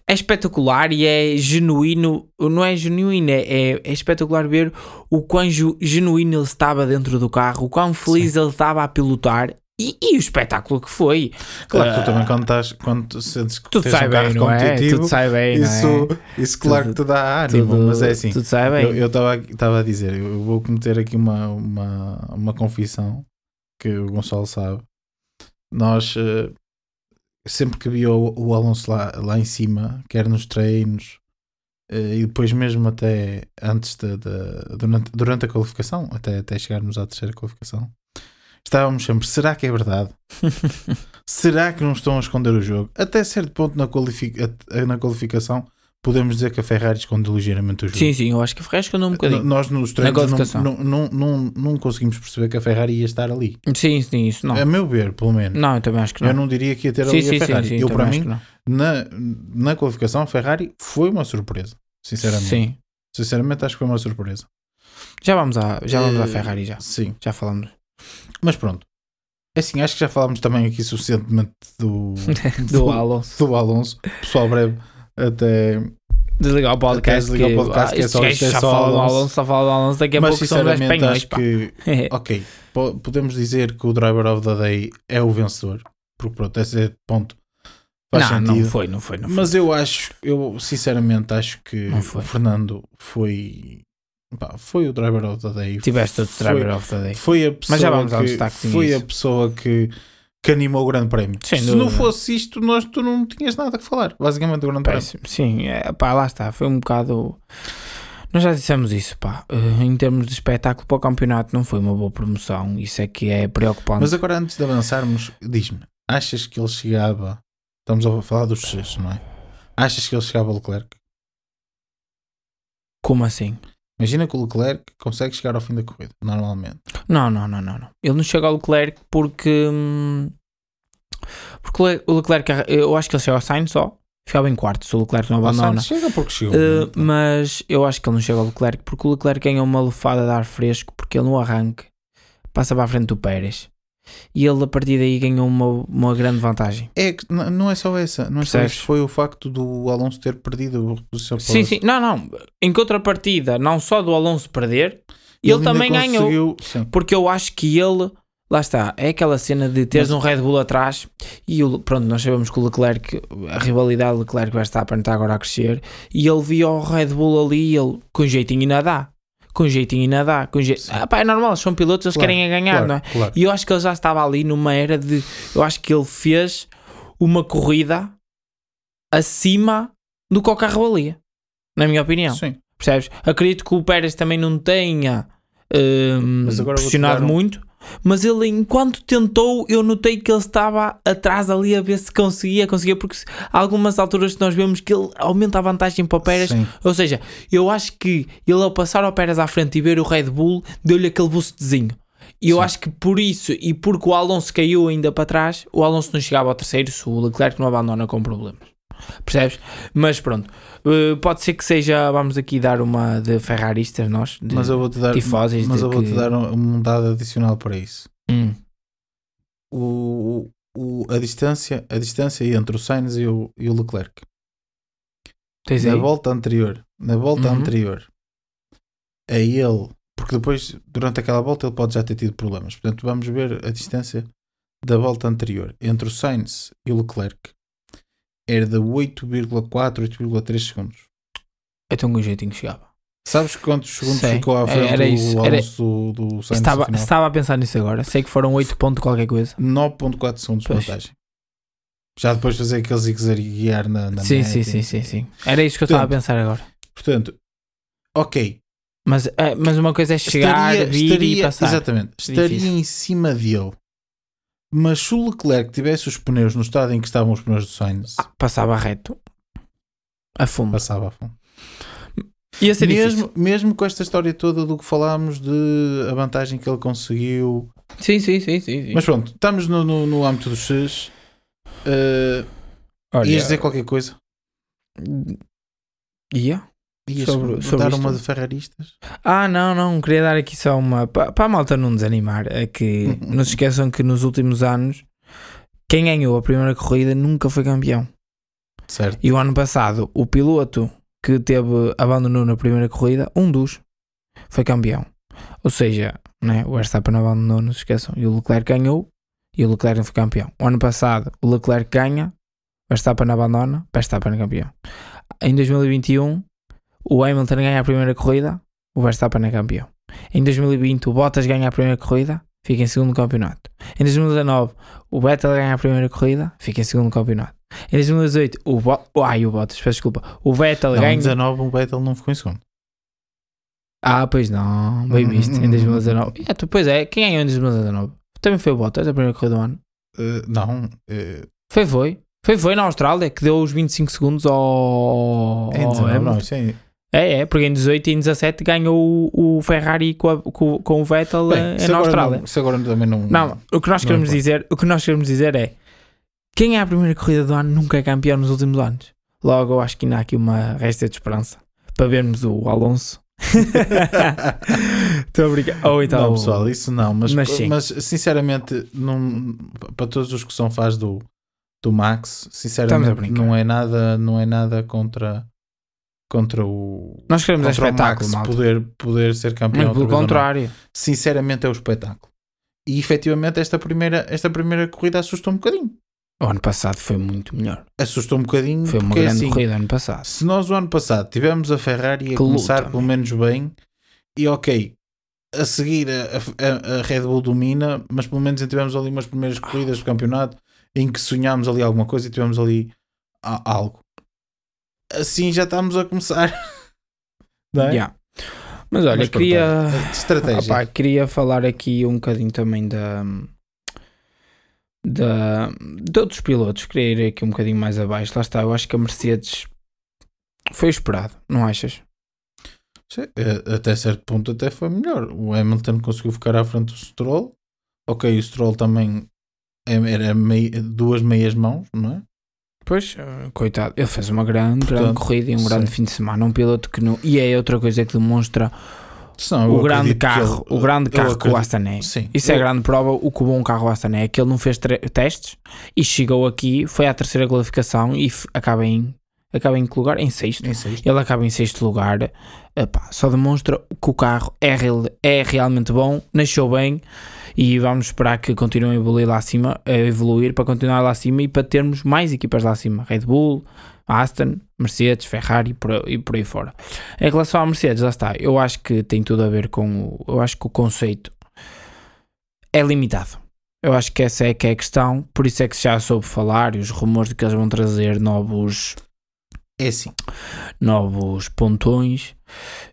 é espetacular e é genuíno. Não é genuíno, é, é, é espetacular ver o quão genuíno ele estava dentro do carro, o quão feliz ele estava a pilotar e, e o espetáculo que foi. Claro que Ah, tu também quando estás, quando tu sentes que Tudo tens sai um bem, não é? Tudo sai bem, não isso, é? isso claro Tudo- que te dá ânimo, Tudo- mas é assim. Tudo sai bem. Eu estava a dizer, eu vou cometer aqui uma, uma, uma confissão que o Gonçalo sabe. Nós eh, sempre que via o, o Alonso lá, lá em cima, quer nos treinos eh, e depois mesmo até antes da- durante, durante a qualificação, até, até chegarmos à terceira qualificação, estávamos sempre, será que é verdade? *laughs* será que não estão a esconder o jogo? Até certo ponto na, qualifi na qualificação podemos dizer que a Ferrari esconde ligeiramente o jogo. Sim, sim, eu acho que a Ferrari escondeu um bocadinho. Nós nos treinos não, não, não, não, conseguimos perceber que a Ferrari ia estar ali. Sim, sim, isso não. A meu ver, pelo menos. Não, eu também acho que não. Eu não diria que ia ter sim, ali sim, a Ferrari. sim, sim, eu, para mim, na, na qualificação, a Ferrari foi uma surpresa. Sinceramente. Sim. Sinceramente, acho que foi uma surpresa. Já vamos à, já vamos à Eh, Ferrari já. Sim. Já falamos. Mas pronto. É Assim, acho que já falámos também aqui suficientemente do, *laughs* Do Alonso. do Alonso. Pessoal breve, até. Desligar o podcast. Desligar o podcast, que é só- isto é só do Alonso. Alonso, só falam do Alonso. Daqui a Mas pouco são dois sinceramente, espanhóis. acho pá. que *laughs* Ok, po- podemos dizer que o Driver of the Day é o vencedor, porque pronto, esse ponto faz Não, sentido. não foi, não foi, não foi. Mas eu acho, eu sinceramente acho que o. Fernando foi, pá, foi o Driver of the Day. Tiveste foi, driver of the day. Foi a pessoa já vamos ao que, destaquezinho foi a disso. pessoa que, que animou o Grande Prémio. Sem Se dúvida. não fosse isto, nós, tu não tinhas nada que falar, basicamente, do Grande Prémio. Péssimo. Sim, é, pá, lá está. Foi um bocado. Nós já dissemos isso, pá. Eh, em termos de espetáculo para o campeonato, não foi uma boa promoção. Isso é que é preocupante. Mas agora, antes de avançarmos, diz-me, achas que ele chegava? Estamos a falar dos seis, não é? Achas que ele chegava a Leclerc? Como assim? Imagina que o Leclerc consegue chegar ao fim da corrida, normalmente. Não, não, não, não, não. Ele não chega ao Leclerc porque. hum, Porque o Le- o Leclerc, eu acho que ele chega ao Sainz só. Ficava em quarto se o Leclerc não Ou abandona. Sainz chega porque chegou. Uh, mas eu acho que ele não chega ao Leclerc porque o Leclerc ganha uma lufada de ar fresco porque ele no arranque passa para a frente do Pérez e ele a partir daí ganhou uma, uma grande vantagem. É que não é só essa, não é só isso. Foi o facto do Alonso ter perdido a reposição para Sim, sim, não, não. Em contrapartida, não só do Alonso perder, ele, ainda também ganhou. Sim. Porque eu acho que ele, lá está, é aquela cena de teres Mas- um Red Bull atrás e o, pronto, nós sabemos que o Leclerc, a rivalidade Leclerc vai estar está agora a crescer e ele via o Red Bull ali e ele com jeitinho ainda dá, com jeitinho ainda dá, com. Sim. Ah, pá, é normal, são pilotos, eles Claro, querem é ganhar, claro, não é? claro. E eu acho que ele já estava ali numa era de. Eu acho que ele fez uma corrida acima do que o carro valia, na minha opinião. Sim. Percebes? Acredito que o Pérez também não tenha vou-te pressionado muito, mas ele, enquanto tentou, eu notei que ele estava atrás ali a ver se conseguia, conseguia, porque há algumas alturas que nós vemos que ele aumenta a vantagem para o Pérez. Sim. Ou seja, eu acho que ele ao passar ao Pérez à frente e ver o Red Bull, deu-lhe aquele boostzinho. E eu Sim. acho que por isso, e porque o Alonso caiu ainda para trás, o Alonso não chegava ao terceiro se o Leclerc não abandona com problemas. Percebes? Mas pronto, Uh, pode ser que seja, vamos aqui dar uma de ferraristas nós, de Mas eu vou-te dar, tifoses mas eu vou-te que- dar um, um dado adicional para isso. Hum, O, o, a, distância, a distância entre o Sainz e o, e o Leclerc. tens Na aí? volta anterior, na volta Uhum. anterior, a ele, porque depois, durante aquela volta, ele pode já ter tido problemas. Portanto, vamos ver a distância da volta anterior entre o Sainz e o Leclerc. Era de 8,4, 8,3 segundos. Então com jeitinho chegava. Sabes quantos segundos Sei. ficou à É, frente era isso, Alonso era- do, do Sainz? Estava, estava a pensar nisso agora. Sei que foram 8 pontos qualquer coisa. 9.4 segundos de Pois. vantagem. Já depois de fazer aquele zigue-zaguear na, na sim, sim, sim, sim, sim. Era isso que eu estava a pensar agora. Portanto, ok. Mas, é, mas uma coisa é chegar, estaria, vir estaria- e passar. Exatamente. Estaria Difícil. em cima dele. Mas se o Leclerc tivesse os pneus no estado em que estavam os pneus do Sainz, Ah, passava reto. A fundo. passava a fundo. Ia ser Mesmo, difícil. mesmo com esta história toda do que falámos de a vantagem que ele conseguiu. Sim, sim, sim, sim. sim. Mas pronto, estamos no, no, no âmbito dos X. Uh, Olha, Ias dizer qualquer coisa? Ia? Ias Sobre- sobre dar uma de ferraristas? Ah, não, não, queria dar aqui só uma. Para a malta não desanimar, é que *laughs* não se esqueçam que nos últimos anos quem ganhou a primeira corrida nunca foi campeão. Certo. E o ano passado, o piloto que teve, abandonou na primeira corrida, um dos, foi campeão. Ou seja, né, o Verstappen abandonou, não se esqueçam, e o Leclerc ganhou e o Leclerc não foi campeão. O ano passado, o Leclerc ganha, Verstappen abandona, Verstappen é campeão. Em 2021, o Hamilton ganha a primeira corrida, o Verstappen é campeão. Em 2020, o Bottas ganha a primeira corrida, fica em segundo campeonato. Em 2019, o Vettel ganha a primeira corrida, fica em segundo campeonato. Em 2018, o, Bo Ai, o Bottas, peço desculpa. O Vettel Não, em ganha. 19 o Vettel não ficou em segundo. Ah, pois não, bem *laughs* visto, em 2019. É, pois é, quem ganhou em 2019? Também foi o Bottas, a primeira corrida do ano. Eh, não, eh, Foi, foi. Foi, foi na Austrália que deu os 25 segundos ao. em ao 19, não, isso é... É, é, porque em 18 e em 17 ganhou o, o Ferrari com, a- com, com o Vettel Bem, eh, na agora Austrália. Não, se agora também não... Não, o que nós queremos dizer, o que nós queremos dizer é quem é a primeira corrida do ano nunca é campeão nos últimos anos. Logo, eu acho que ainda há aqui uma resta de esperança para vermos o Alonso. *laughs* Estou a brincar. Ou então, não, pessoal, isso não, mas, Mas mas, sinceramente, não, para todos os que são fãs do, do Max, sinceramente, não é nada, não é nada contra, contra o nós queremos é contra o espetáculo, Max poder, poder ser campeão. Muito pelo contrário. Sinceramente, é o espetáculo. E efetivamente, esta primeira, esta primeira corrida assustou um bocadinho. O ano passado foi muito melhor. Assustou um bocadinho Foi uma porque grande assim, corrida ano passado. se nós o ano passado tivemos a Ferrari a Que começar luta, pelo menos bem, e ok, a seguir a, a- a Red Bull domina, mas pelo menos tivemos ali umas primeiras corridas do campeonato em que sonhámos ali alguma coisa e tivemos ali a- algo. Assim já estamos a começar. *laughs* Não é? Yeah. Mas olha, Mas queria. de estratégia. Opá, queria falar aqui um bocadinho também da, da de outros pilotos. Queria ir aqui um bocadinho mais abaixo. Lá está, eu acho que a Mercedes foi esperado, não achas? Sim, eh, até certo ponto até foi melhor. O Hamilton conseguiu ficar à frente do Stroll. Ok, o Stroll também é- era mei- duas meias mãos, não é? Pois, eh, coitado, ele fez uma grande, grande Portanto, corrida e um grande sim. fim de semana. Um piloto que não. E é outra coisa que demonstra eu o grande carro, ele- o grande carro que o Aston é. Sim. Isso é Eu- a grande prova. O que o bom carro Aston é que ele não fez testes e chegou aqui, foi à terceira qualificação e acaba em, acaba em que lugar? Em sexto. Nem sei isto. Ele acaba em sexto lugar. Epá, só demonstra que o carro é, é realmente bom, nasceu bem e vamos esperar que continue a evoluir lá acima, a evoluir para continuar lá acima e para termos mais equipas lá acima. Red Bull, Aston, Mercedes, Ferrari por e por aí fora. Em relação à Mercedes, lá está. Eu acho que tem tudo a ver com o. Eu acho que o conceito é limitado. Eu acho que essa é que é a questão, por isso é que já soube falar e os rumores de que eles vão trazer novos É assim. novos pontões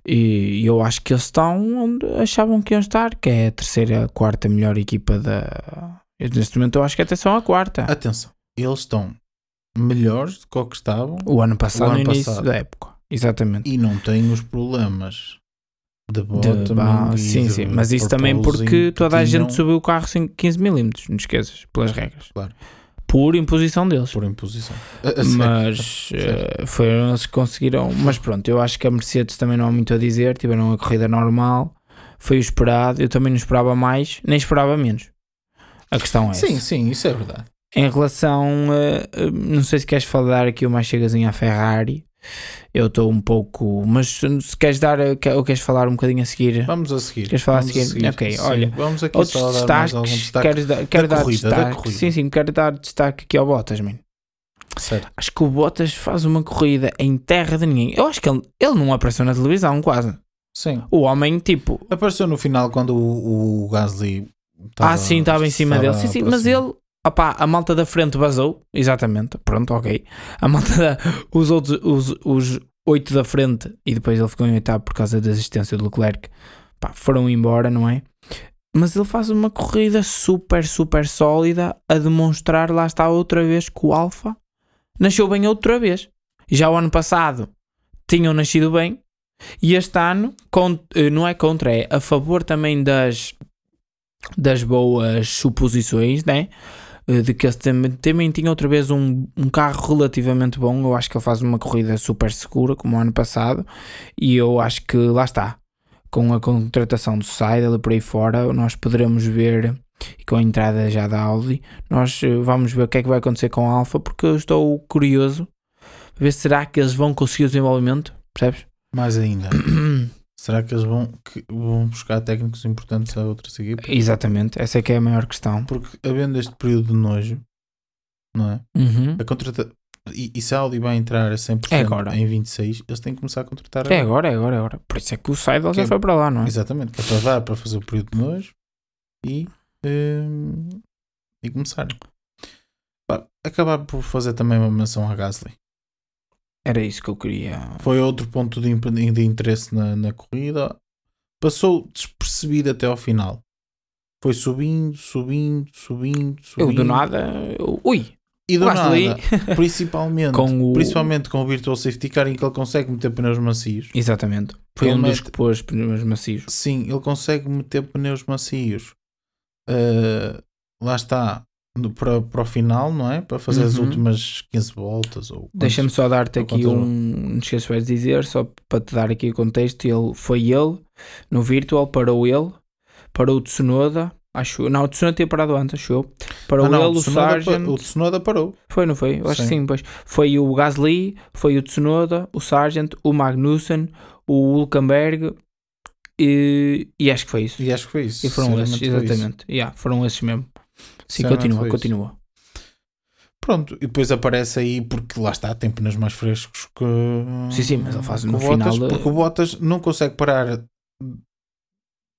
e eu acho que eles estão onde achavam que iam estar, que é a terceira, quarta melhor equipa da. Neste momento eu acho que até são a quarta. Atenção, eles estão melhores do que o que estavam O ano passado, O ano no início passado. da época. Exatamente. e não têm os problemas de sim, de sim, mas isso também porque que toda a gente subiu o carro sem 15 milímetros, não esqueças, pelas regras. Claro. Por imposição deles. por imposição. Mas eh, foram eles que conseguiram. Mas pronto, eu acho que a Mercedes também não há muito a dizer. Tiveram uma corrida normal, foi o esperado. Eu também não esperava mais, nem esperava menos. A questão é Sim, essa. sim, isso é verdade. Em relação, eh, não sei se queres falar aqui o mais chegazinho à Ferrari. Eu estou um pouco. Mas se queres dar, ou queres falar um bocadinho a seguir? Vamos a seguir. Queres falar a vamos seguir? Ok, Sim, olha, Vamos aqui Outros só dar destaques, destaque. quero, dar, quero dar corrida, da destaque. corrida. Sim, sim, quero dar destaque aqui ao Bottas, man. Certo. Acho que o Bottas faz uma corrida em terra de ninguém. Eu acho que ele, ele não apareceu na televisão, quase. Sim. O homem, tipo. Apareceu no final quando o, o Gasly ah, sim, estava em cima dele. Sim, sim, mas ele. Opá, a malta da frente vazou. Exatamente. Pronto, ok. A malta da. Os outros. Os, os oito da frente. E depois ele ficou em oitavo por causa da existência do Leclerc. Foram embora, não é? Mas ele faz uma corrida super, super sólida a demonstrar, lá está outra vez, que o Alfa nasceu bem outra vez. Já o ano passado tinham nascido bem e este ano eh, não é contra, é a favor também das, das boas suposições, né? Eh, de que ele também, também tinha outra vez um, um carro relativamente bom. Eu acho que ele faz uma corrida super segura, como o ano passado, e eu acho que lá está. Com a contratação do Seidel por aí fora, nós poderemos ver, e com a entrada já da Audi, nós eh, vamos ver o que é que vai acontecer com a Alfa, porque eu estou curioso ver se será que eles vão conseguir o desenvolvimento, percebes? Mais ainda. *clears throat* Será que eles vão, que vão buscar técnicos importantes a outras equipas? Exatamente, essa é que é a maior questão. Porque havendo este período de nojo, não é? Uhum. A contrata... e, e se a Audi vai entrar a 100% É agora. em 26, eles têm que começar a contratar É agora, é agora, é agora. Por isso é que o Seidel já é- foi para lá, não é? Exatamente, é para dar para fazer o período de nojo e, hum, e começar. Acabar por fazer também uma menção a Gasly. Era isso que eu queria. Foi outro ponto de, de interesse na, na corrida. Passou despercebido até ao final. Foi subindo, subindo, subindo, subindo. Eu do nada. eu- ui! E do nada, *laughs* principalmente, com o. principalmente com o Virtual Safety Car em que ele consegue meter pneus macios. Exatamente. Foi Ele um dos mete- que pôs pneus macios. Sim, ele consegue meter pneus macios. Uh, lá está. No- Para, para o final, não é? Para fazer as Uhum. últimas 15 voltas. Ou Deixa-me só dar-te aqui um. Não esqueças de dizer, só para te dar aqui o contexto. Ele, foi ele, no Virtual, parou ele, parou o Tsunoda. Acho, não, o Tsunoda tinha parado antes, achou. Parou Ah, não, ele, o, Tsunoda pa- Sargent. o Tsunoda parou. Foi, não foi? Eu acho que Sim. sim, pois. Foi o Gasly, foi o Tsunoda, o Sargent, o Magnussen, o Hulkenberg e, e acho que foi isso. E acho que foi isso. E foram esses, isso. exatamente. Yeah, foram esses mesmo. Sim, continua, continua. Pronto, e depois aparece aí porque lá está, tem pneus mais frescos que. Sim, sim, mas ele faz no Bottas, final, Porque o Bottas não consegue parar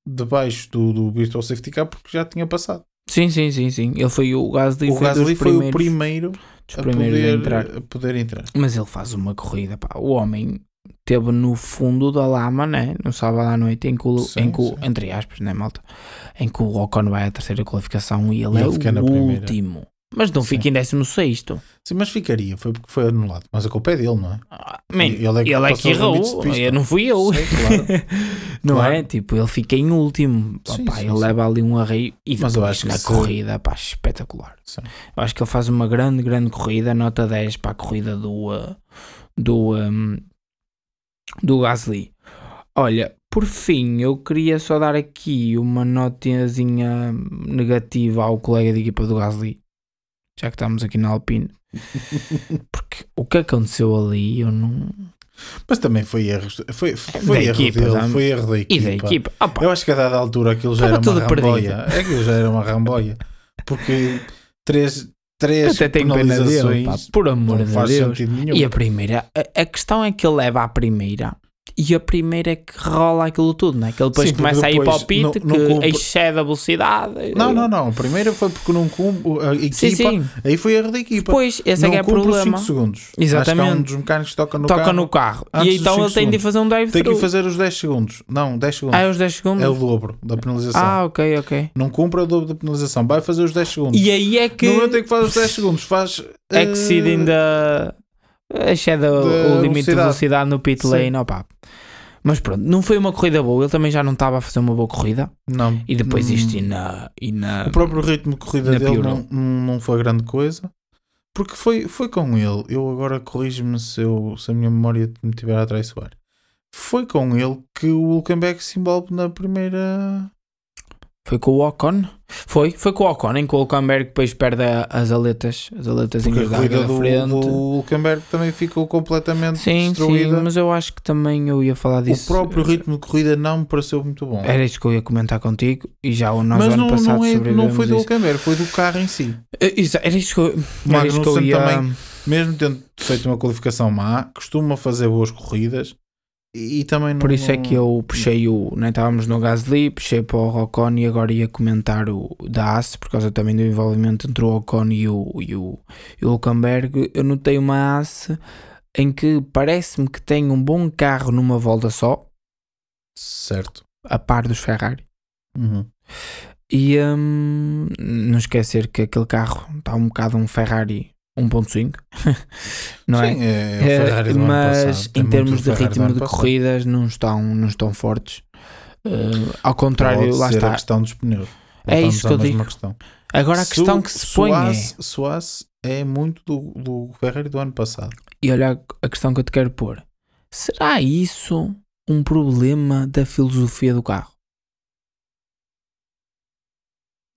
debaixo do, do Virtual Safety Car porque já tinha passado. Sim, sim, sim, sim. Ele foi o Gasly, o foi Gasly foi o primeiro a poder, entrar. a poder entrar. Mas ele faz uma corrida, pá. O homem teve no fundo da lama, né? No sábado à noite, em que, o, Sim, em que o- entre aspas, né, malta? Em que o Ocon vai à terceira qualificação e ele é ele na o primeira. último. Mas não Sim. fica em 16. Sim, mas ficaria, foi porque foi anulado. Mas a culpa é dele, não é? Ah, man, Ele ele é que é que, errou, eu não fui eu. Sei, claro. *laughs* não Claro. é? Tipo, ele fica em último. Sim, sim, ele leva ali um arreio e Mas eu acho que se- corrida, pá, espetacular. Eu acho que ele faz uma grande, grande corrida, nota 10 para a corrida do, uh, do, um, do Gasly. Olha, por fim, eu queria só dar aqui uma notinhazinha negativa ao colega de equipa do Gasly, já que estamos aqui na Alpine. *laughs* Porque o que aconteceu ali, eu não. Mas também foi erro, foi, foi Da erro equipa, dele, foi erro da equipa. E da equipa? Opa, Eu acho que a dada altura aquilo já era uma tudo perdido. ramboia. Aquilo já era uma ramboia. Porque três, três até tenho pena dele, penalizações pá, por amor não de faz Deus. sentido nenhum. E a primeira, a, a questão é que ele leva a primeira e a primeira é que rola aquilo tudo, não é? Que ele depois Sim, começa a ir para o depois pit, não- que não cumpre- excede a velocidade. Não, não, não. A primeira foi porque não cumpre a equipa. Sim, sim. Aí foi erro da equipa. Pois, esse é não que é o problema. 5 segundos. Acho que há um Exatamente. dos mecânicos que toca no Toca carro. no carro. E então ele tem de segundos. fazer um drive Tem que fazer os 10 segundos. Não, 10 segundos. Ah, é os 10 segundos? É o dobro da penalização. Ah, ok, ok. Não cumpre o dobro da penalização. Vai fazer os 10 segundos. E aí é que No momento em que faz os 10 segundos, faz. exceeding da. Excede o, da o limite de velocidade. velocidade no pit lane. Opa. Mas pronto, não foi uma corrida boa. Ele também já não estava a fazer uma boa corrida. Não. E depois Hum, isto e na, e na. O próprio ritmo de corrida dele não, não foi grande coisa. Porque foi, foi com ele. Eu agora corrijo-me se, eu- se a minha memória me tiver a traiçoar. Foi com ele que o Hulkenberg se envolve na primeira. Foi com o Ocon? Foi, foi com o Ocon, em que o Hulkenberg depois perde as aletas, as aletas da corrida da do, frente. do Hulkenberg também ficou completamente sim, sim, destruída. mas eu acho que também eu ia falar o disso. próprio ritmo de corrida não me pareceu muito bom. Era isso que eu ia comentar contigo e já o nós mas ano não, passado não, é, não foi do. Hulkenberg, foi do carro em si. Eh, Era isso que eu, era isso que eu ia... também. Mesmo tendo feito uma qualificação má, costuma fazer boas corridas e, e também não. Por isso é que eu puxei o. Né, estávamos no Gasly, puxei para o Ocon e agora ia comentar o da Haas, por causa também do envolvimento entre o Ocon e o, e o, e o Hulkenberg. Eu notei uma Haas em que parece-me que tem um bom carro numa volta só, Certo. a par dos Ferrari. Uhum. E hum, não esquecer que aquele carro está um bocado um Ferrari 1.5, *laughs* não é? Sim, é, é ano mas passado. Em termos de ritmo de corridas não estão, não estão fortes. Uh, ao contrário, Pode lá está. a questão dos pneus. É isso que eu digo. questão. Agora a questão que se põe é. É muito do, do Ferrari do ano passado. E olha a questão que eu te quero pôr. Será isso um problema da filosofia do carro?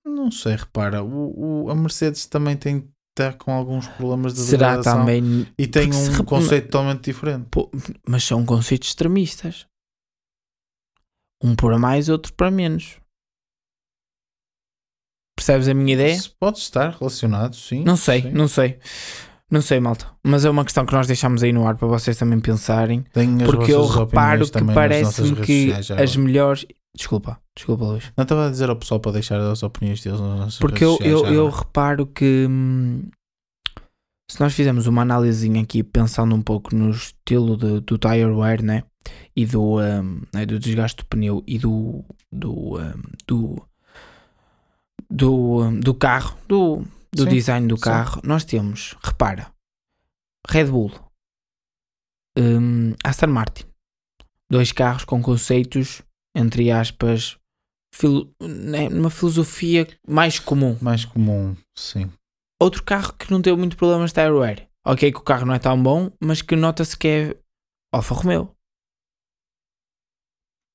Não sei, repara, o, o a Mercedes também tem está com alguns problemas de Será também e tem um se... conceito totalmente diferente. Pô, mas são conceitos extremistas. Um para mais, outro para menos. Percebes a minha ideia? Pode estar relacionado, sim. Não sei, sim. não sei. Não sei, malta. Mas é uma questão que nós deixamos aí no ar para vocês também pensarem. porque eu reparo que parece-me que as melhores. Desculpa, desculpa, Luís. Não estava a dizer ao pessoal para deixar as opiniões deles nas nossas Porque eu, eu, eu, reparo que hum, se nós fizermos uma análise aqui pensando um pouco no estilo de, do tire wear, né? E do, um, né? do desgaste do pneu e do, do, um, do, do, um, do carro, do, do sim, design do carro, sim. nós temos, repara, Red Bull, um, Aston Martin, dois carros com conceitos entre aspas, filo, né, uma filosofia mais comum. Mais comum, sim. Outro carro que não teve muito problemas de airwear. Ok, que o carro não é tão bom, mas que nota-se que é Alfa Romeo.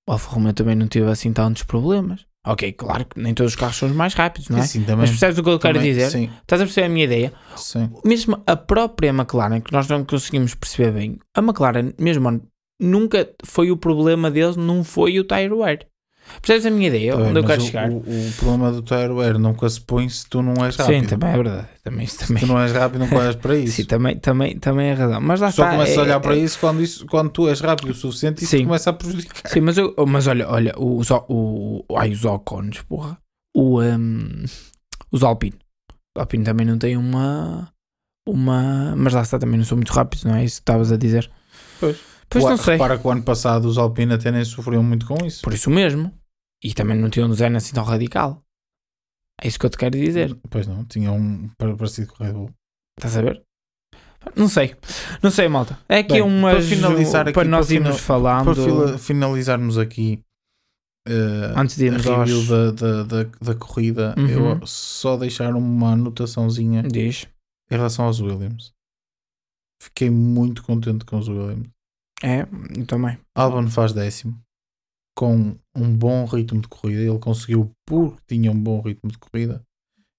O Alfa Romeo também não teve assim tantos problemas. Ok, claro que nem todos os carros são os mais rápidos, não é? Sim, também, mas percebes o que eu quero também, dizer? Sim. Estás a perceber a minha ideia? Sim. Mesmo a própria McLaren, que nós não conseguimos perceber bem, a McLaren, mesmo nunca foi o problema deles, não foi o tire wear. Percebes a minha ideia? Tá onde bem, eu quero o, chegar? O, o, problema do tire wear nunca se põe se tu não és rápido. Sim, também é verdade. Também, isso também... Se tu não és rápido, não olhas para *laughs* isso. Sim, também, também, também é razão. Mas lá Só está, começas é, a olhar para é, isso quando, isso quando tu és rápido o suficiente e isso começa a prejudicar. Sim, mas, eu, mas olha, olha, os, o, ai, os Ocons, porra. O, um, os Alpine. Os Alpine também não tem uma. uma mas lá está, também não são muito rápidos, não é isso que estavas a dizer? Pois. Pois o, não sei. Repara que o ano passado os Alpine até nem sofriam muito com isso. Por isso mesmo. E também não tinham um design assim tão radical. É isso que eu te quero dizer. Pois não, tinha um parecido com o Red Bull. Estás a ver? Não sei, não sei, malta. É aqui Bem, umas. Para finalizar aqui, para nós para irmos falando. Para finalizarmos aqui. Uh, Antes de irmos a review aos... da, da, da, da corrida, Uhum. eu só deixar uma anotaçãozinha Diz. em relação aos Williams. Fiquei muito contente com os Williams. É, eu também. Albon faz décimo com um bom ritmo de corrida. Ele conseguiu porque tinha um bom ritmo de corrida.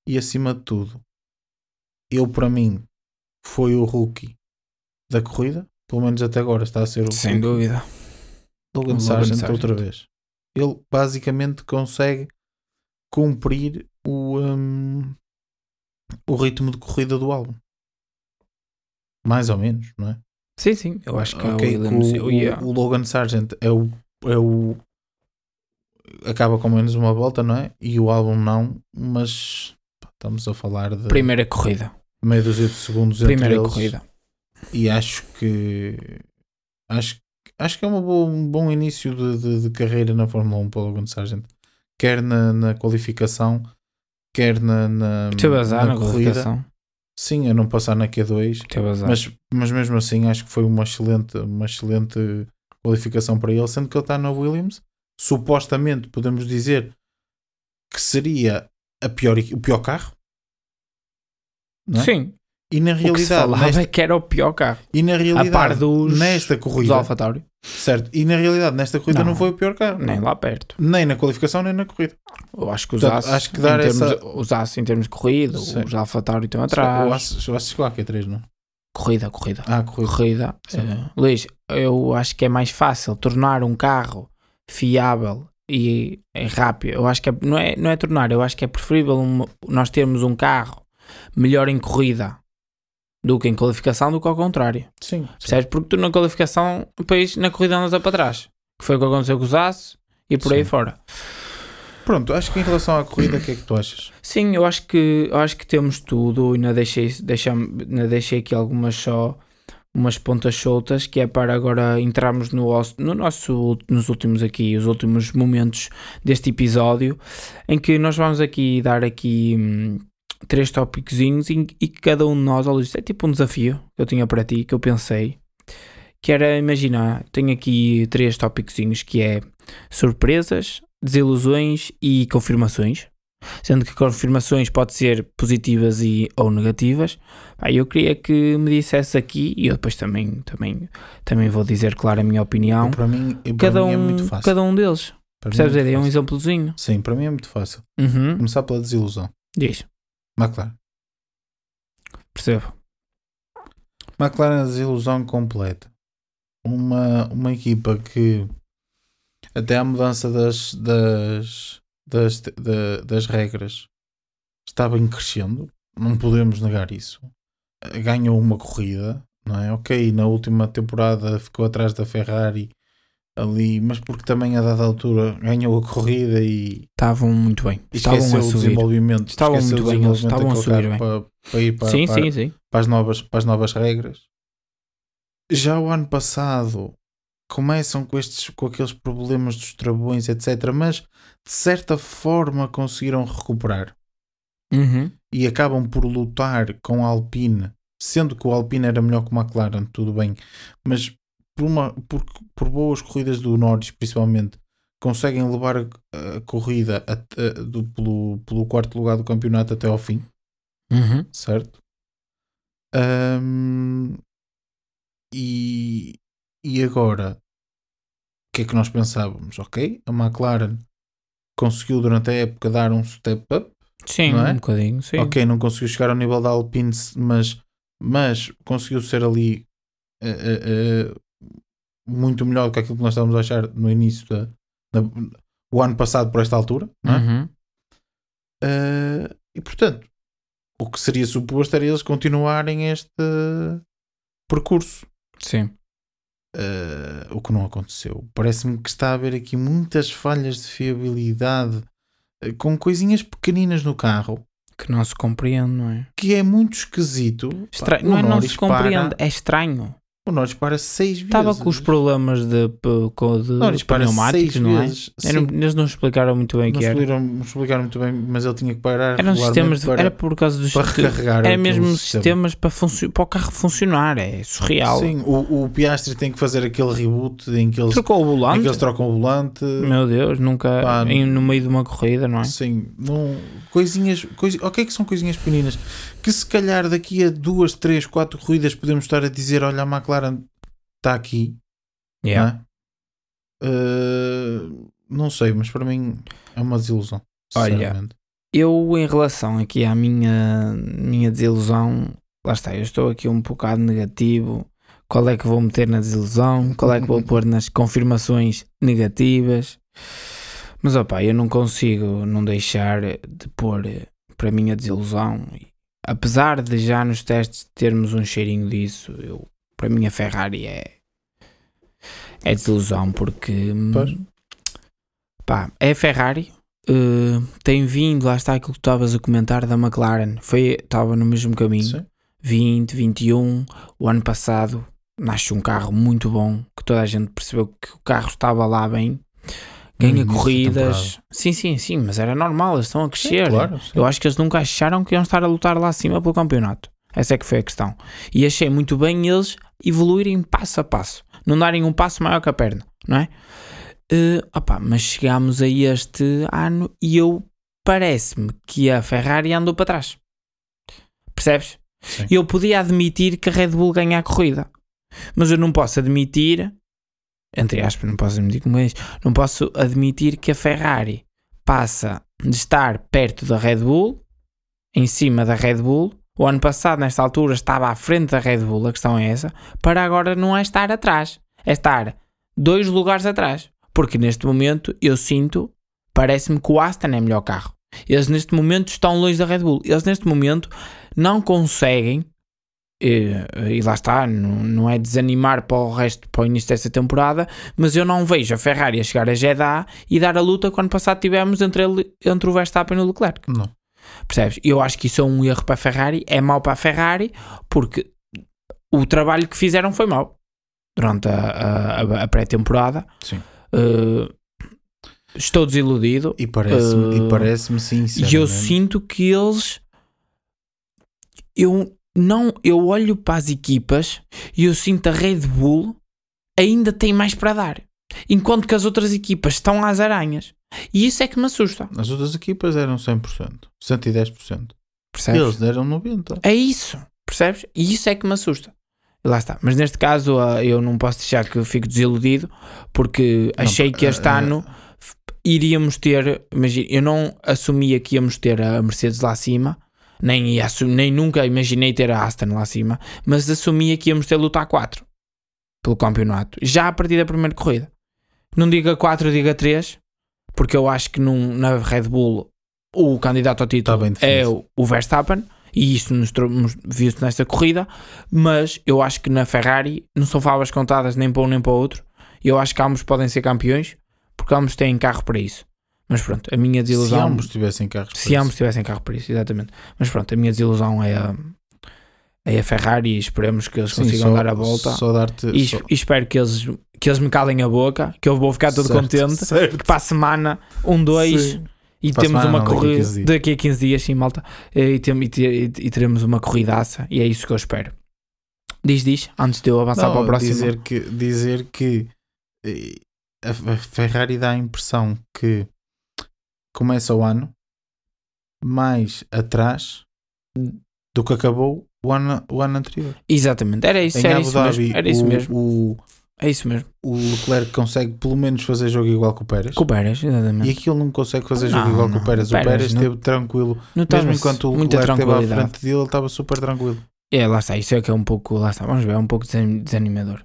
E acima de tudo, ele para mim foi o rookie da corrida. Pelo menos até agora está a ser o Sem rookie. dúvida. Logan, Sargent, Sargent. outra vez. Ele basicamente consegue cumprir o, hum, o ritmo de corrida do álbum. Mais ou menos, não é? Sim, sim. Eu acho que é Ok, o Williams. o, ia- o- o Logan Sargent é o, é o. acaba com menos uma volta, não é? E o álbum não, mas pá, estamos a falar de Primeira corrida. meia dúzia de segundos Primeira entre eles. corrida. E acho que. Acho, acho que é boa- um bom início de, de- de carreira na Fórmula 1 para o Logan Sargent. Quer na, na qualificação, quer na, na, azar na, corrida. Sim, a não passar na Q2. Teve azar. Mas, mas mesmo assim acho que foi uma excelente, uma excelente qualificação para ele, sendo que ele está na Williams. Supostamente podemos dizer que seria a pior, o pior carro. É? Sim. E na O que se realidade, falava nesta, é que era o pior carro. e na A realidade par dos, nesta dos corrida, Alfa Tauri. Certo? E na realidade nesta corrida não, Não. foi o pior carro. Nem lá perto. Nem na qualificação, nem na corrida. Eu acho que os Portanto, acho que dar em termos, essa- os em termos de corrida, Sim. os Alfa Tauri estão atrás. acho, eu acho que chegou à Q3, não? Corrida, corrida. Ah, corrida. corrida. Eh, Luís, eu acho que é mais fácil tornar um carro fiável e é rápido. Eu acho que é- não, é, não é tornar, eu acho que é preferível um- nós termos um carro melhor em corrida do que em qualificação do que ao contrário. Sim. Percebes? Porque tu na qualificação, depois na corrida andas a para trás. Que foi o que aconteceu com os As e por aí Sim. fora. Pronto, acho que em relação à corrida, o que é que tu achas? Sim, eu acho que, eu acho que temos tudo e ainda deixei, deixa, ainda deixei aqui algumas só umas pontas soltas que é para agora entrarmos no, no nosso nos últimos aqui os últimos momentos deste episódio em que nós vamos aqui dar aqui hum, três tópicozinhos e, e que cada um de nós, ó Luís, é tipo um desafio que eu tinha para ti, que eu pensei que era, imaginar, tenho aqui três tópicozinhos que é surpresas, desilusões e confirmações sendo que confirmações pode ser positivas e, ou negativas. Pá, eu queria que me dissesse aqui, e eu depois também, também, também vou dizer, claro, a minha opinião. Para mim, para Cada mim é um, muito fácil. cada um deles. Para mim Percebes é? É um exemplozinho. Sim, para mim é muito fácil. Uhum. Começar pela desilusão. Diz, McLaren. percebo. McLaren é a desilusão completa. Uma, uma equipa que até à mudança das, das, das, da- das regras estava em crescendo, não podemos negar isso. Ganhou uma corrida, não é? Ok, na última temporada ficou atrás da Ferrari ali, mas porque também a dada altura ganhou a corrida e Estavam muito bem. Estavam a o subir. desenvolvimento. Estavam muito bem, eles estavam a subir carro Para, para ir para, sim, para, sim, sim. para as novas, para as novas regras. Já o ano passado começam com estes com aqueles problemas dos travões, etc. Mas de certa forma conseguiram recuperar Uhum. e acabam por lutar com a Alpine, sendo que o Alpine era melhor que o McLaren, tudo bem, mas por, uma, por, por boas corridas do Norris, principalmente, conseguem levar a, a corrida a- a- do- pelo, pelo quarto lugar do campeonato até ao fim Uhum. certo? Ahm, e, e agora, o que é que nós pensávamos? Ok, a McLaren conseguiu durante a época dar um step up. Sim, é? um bocadinho, sim. Ok, não conseguiu chegar ao nível da Alpine, mas, mas conseguiu ser ali eh, eh, muito melhor do que aquilo que nós estávamos a achar no início da, da- o ano passado por esta altura, não é? Uhum. Uh, e portanto, o que seria suposto era eles continuarem este percurso. Sim. Uh, o que não aconteceu. Parece-me que está a haver aqui muitas falhas de fiabilidade uh, com coisinhas pequeninas no carro Que não se compreende, não é? que é muito esquisito. Pá, Estra... o Não é não se compreende, para- é estranho. O Norris para seis vezes. Estava com os problemas de, com- de Norris pneumáticos, não é? Era- eles não explicaram muito bem o não que era. explicaram, explicaram muito bem, mas ele tinha que parar. Eram sistemas, de- para, era por causa dos para recarregar. era mesmo sistema. sistemas para, para o carro funcionar, é surreal. Sim, o, o Piastri tem que fazer aquele reboot em que eles, Trocou o em volante. que eles trocam o volante. Meu Deus, nunca Pá, em- no meio de uma corrida, não é? Sim, não, coisinhas, cois, ok que são coisinhas pequeninas que se calhar daqui a duas, três, quatro corridas podemos estar a dizer, olha a McLaren está aqui, Yeah. não é? Uh, não sei, mas para mim é uma desilusão. Olha. Eu, em relação aqui à minha, minha desilusão, lá está, eu estou aqui um bocado negativo. Qual é que vou meter na desilusão? Qual é que vou *laughs* pôr nas confirmações negativas? Mas opá, eu não consigo não deixar de pôr eh, para mim a desilusão. Apesar de já nos testes termos um cheirinho disso, eu, para mim a Ferrari é, é desilusão porque hum, Pois. pá, é a Ferrari, Uh, tem vindo, lá está aquilo que tu estavas a comentar da McLaren, foi, estava no mesmo caminho, Sim. 20, 21, o ano passado nasce um carro muito bom, que toda a gente percebeu que o carro estava lá bem, ganha corridas, sim, sim, sim, mas era normal, eles estão a crescer, Claro, sim. eu acho que eles nunca acharam que iam estar a lutar lá acima pelo campeonato. Essa é que foi a questão. E achei muito bem eles evoluírem passo a passo. Não darem um passo maior que a perna, não é? Eh, opá, mas chegámos a este ano e eu parece-me que a Ferrari andou para trás. Percebes? Sim. Eu podia admitir que a Red Bull ganha a corrida, mas eu não posso admitir, entre aspas, não posso admitir como isso, não posso admitir que a Ferrari passa de estar perto da Red Bull, em cima da Red Bull. O ano passado, nesta altura, estava à frente da Red Bull, a questão é essa, para agora não é estar atrás, é estar dois lugares atrás. Porque neste momento eu sinto, parece-me que o Aston é melhor carro. Eles neste momento estão longe da Red Bull. Eles neste momento não conseguem, e, e lá está, não, não é desanimar para o resto, para o início desta temporada, mas eu não vejo a Ferrari a chegar a Jeddah e dar a luta que ano passado tivemos entre, ele, entre o Verstappen e o Leclerc. Não. Percebes? Eu acho que isso é um erro para a Ferrari, é mau para a Ferrari, porque o trabalho que fizeram foi mau durante a, a- a pré-temporada. Sim. Uh, estou desiludido E parece-me, Uh, e parece-me e eu sinto que eles eu não eu olho para as equipas e eu sinto a Red Bull ainda tem mais para dar enquanto que as outras equipas estão às aranhas E isso é que me assusta. As outras equipas eram 100%, 110%. Percebes? Eles deram 90%. É isso, percebes? E isso é que me assusta. Lá está. Mas neste caso ah, eu não posso deixar que eu fique desiludido porque Não, achei que este eh, ano f- iríamos ter. Imagina, eu não assumia que íamos ter a Mercedes lá acima, nem, ia assu- nem nunca imaginei ter a Aston lá acima, mas assumia que íamos ter lutar 4 pelo campeonato, já a partir da primeira corrida. Não diga 4, diga 3, porque eu acho que num, na Red Bull o candidato ao título Tá bem é o, o Verstappen. E isso nos nos- viu-se nesta corrida, mas eu acho que na Ferrari não são favas contadas nem para um nem para o outro. Eu acho que ambos podem ser campeões porque ambos têm carro para isso. Mas pronto, a minha Se desilusão. ambos tivessem carros Se ambos tivessem carro para isso, exatamente. Mas pronto, a minha desilusão é a, é a Ferrari e esperemos que eles Sim, consigam só- dar a volta. Só dar-te. e, só- e espero que eles, que eles me calem a boca, que eu vou ficar todo Certo, contente. certo. Que para a semana, um, dois, Sim. e Para temos semana, uma daqui corrida 15 dias. daqui a 15 dias, sim, malta. E, tem- e e teremos uma corridaça, e é isso que eu espero. Diz, diz, antes de eu avançar Não, para o próximo. Dizer que, dizer que eh, a Ferrari dá a impressão que começa o ano mais atrás do que acabou o ano, o ano anterior. Exatamente, era isso, em era Abu isso Dhabi, mesmo. Era isso o, mesmo. O, É isso mesmo. o Leclerc consegue pelo menos fazer jogo igual que o Pérez. Com o Pérez, exatamente. E aqui ele não consegue fazer jogo Não, igual que não. o Pérez. O Pérez Pérez esteve tranquilo. Mesmo enquanto o Leclerc esteve à frente dele, ele estava super tranquilo. É, lá está, isso é que é um pouco, lá está, vamos ver, é um pouco desan- desanimador.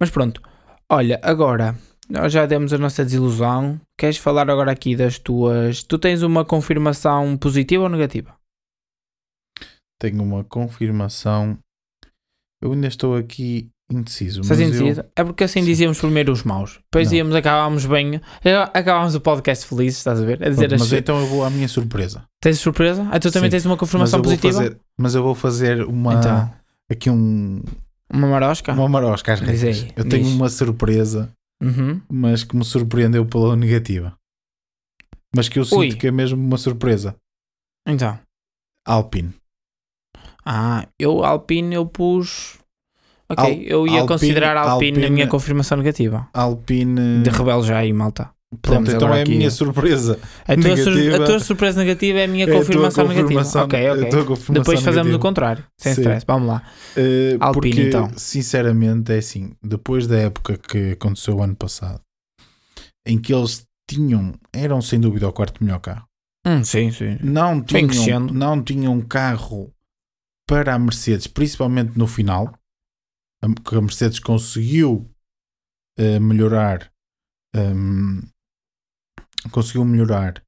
Mas pronto, olha, agora, nós já demos a nossa desilusão, queres falar agora aqui das tuas, tu tens uma confirmação positiva ou negativa? Tenho uma confirmação. Eu ainda estou aqui indeciso. Estás mas eu- indeciso? É porque assim Sim. dizíamos primeiro os maus, depois Não. íamos, acabámos bem, acabámos o podcast felizes, estás a ver? A dizer Pronto, mas as- então eu vou à minha surpresa. Tens surpresa? Ah, tu também Sim. tens uma Mas confirmação vou positiva? fazer, mas eu vou fazer uma, Então, aqui um, uma marosca? uma marosca às aí, Eu tenho diz. uma surpresa, Uhum. mas que me surpreendeu pela negativa. Mas que eu sinto Ui. que é mesmo uma surpresa. Então, Alpine. ah, eu Alpine eu pus... Ok, Al- eu ia Alpine- considerar Alpine, na Alpine- minha confirmação negativa. Alpine. De rebelo já aí, malta. Pronto, então é a minha surpresa. A tua, negativa. a tua surpresa negativa é a minha É a confirmação, confirmação- negativa. Ok, ok. confirmação Depois fazemos negativa. o contrário. Sem Sim. stress. Vamos lá. Uh, Alpine, porque, então. sinceramente, é assim: depois da época que aconteceu o ano passado, em que eles tinham, eram sem dúvida o quarto melhor carro, Hum, sim, sim. não tinham, não tinham carro para a Mercedes, principalmente no final, que a Mercedes conseguiu uh, melhorar, um, conseguiu melhorar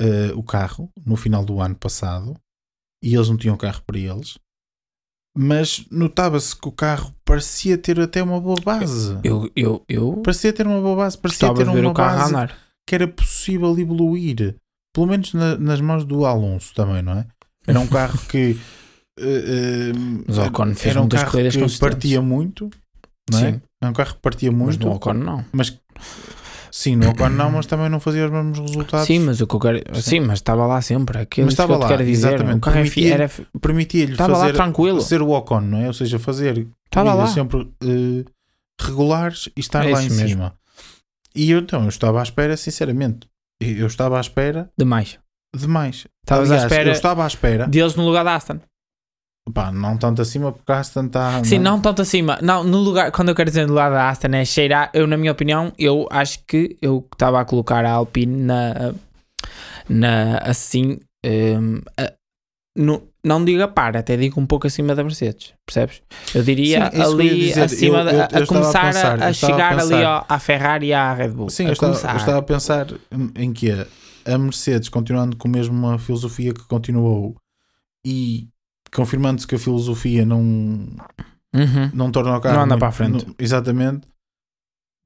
uh, o carro no final do ano passado e eles não tinham carro para eles. Mas notava-se que o carro parecia ter até uma boa base. Eu, eu, eu Parecia ter uma boa base, parecia ter uma o carro a base andar. que era possível evoluir. Pelo menos na- nas mãos do Alonso também, não é? Era um carro que. *laughs* Mas o Ocon fez era um carro que partia muito, não é? Sim, Era um carro que partia mas muito. no Ocon não. Mas sim, no Ocon não, mas também não fazia os mesmos resultados. Sim, mas o que eu quero... Sim. Sim, mas estava lá sempre. Aquilo Mas isso que estava eu lá, quero dizer. exatamente. O carro é Permitia- era... Permitia-lhe Estava fazer tranquilo. ser o Ocon, não é? Ou seja, fazer Estava lá. sempre eh, regulares e estar É lá em mesmo. cima. E eu então, eu estava à espera, sinceramente. Eu estava à espera Demais. demais. Estavas à espera Eu estava à espera. deles no lugar da Aston. Pá, não tanto acima porque a Aston está. Sim, não tanto acima. Não, no lugar, quando eu quero dizer do lado da Aston é cheirar, eu na minha opinião, eu acho que eu estava a colocar a Alpine na, na assim, hum, a- no- não digo a par, até digo um pouco acima da Mercedes, percebes? Eu diria Sim, ali dizer. acima, Eu- eu- a, eu estava a começar a, pensar, a estava a chegar ali ao- à Ferrari e à Red Bull. Sim, a eu estava, eu estava a pensar em que a Mercedes, continuando com a mesma filosofia que continuou e confirmando-se que a filosofia não, Uhum. não torna o carro. Não anda muito- para a frente. não- exatamente.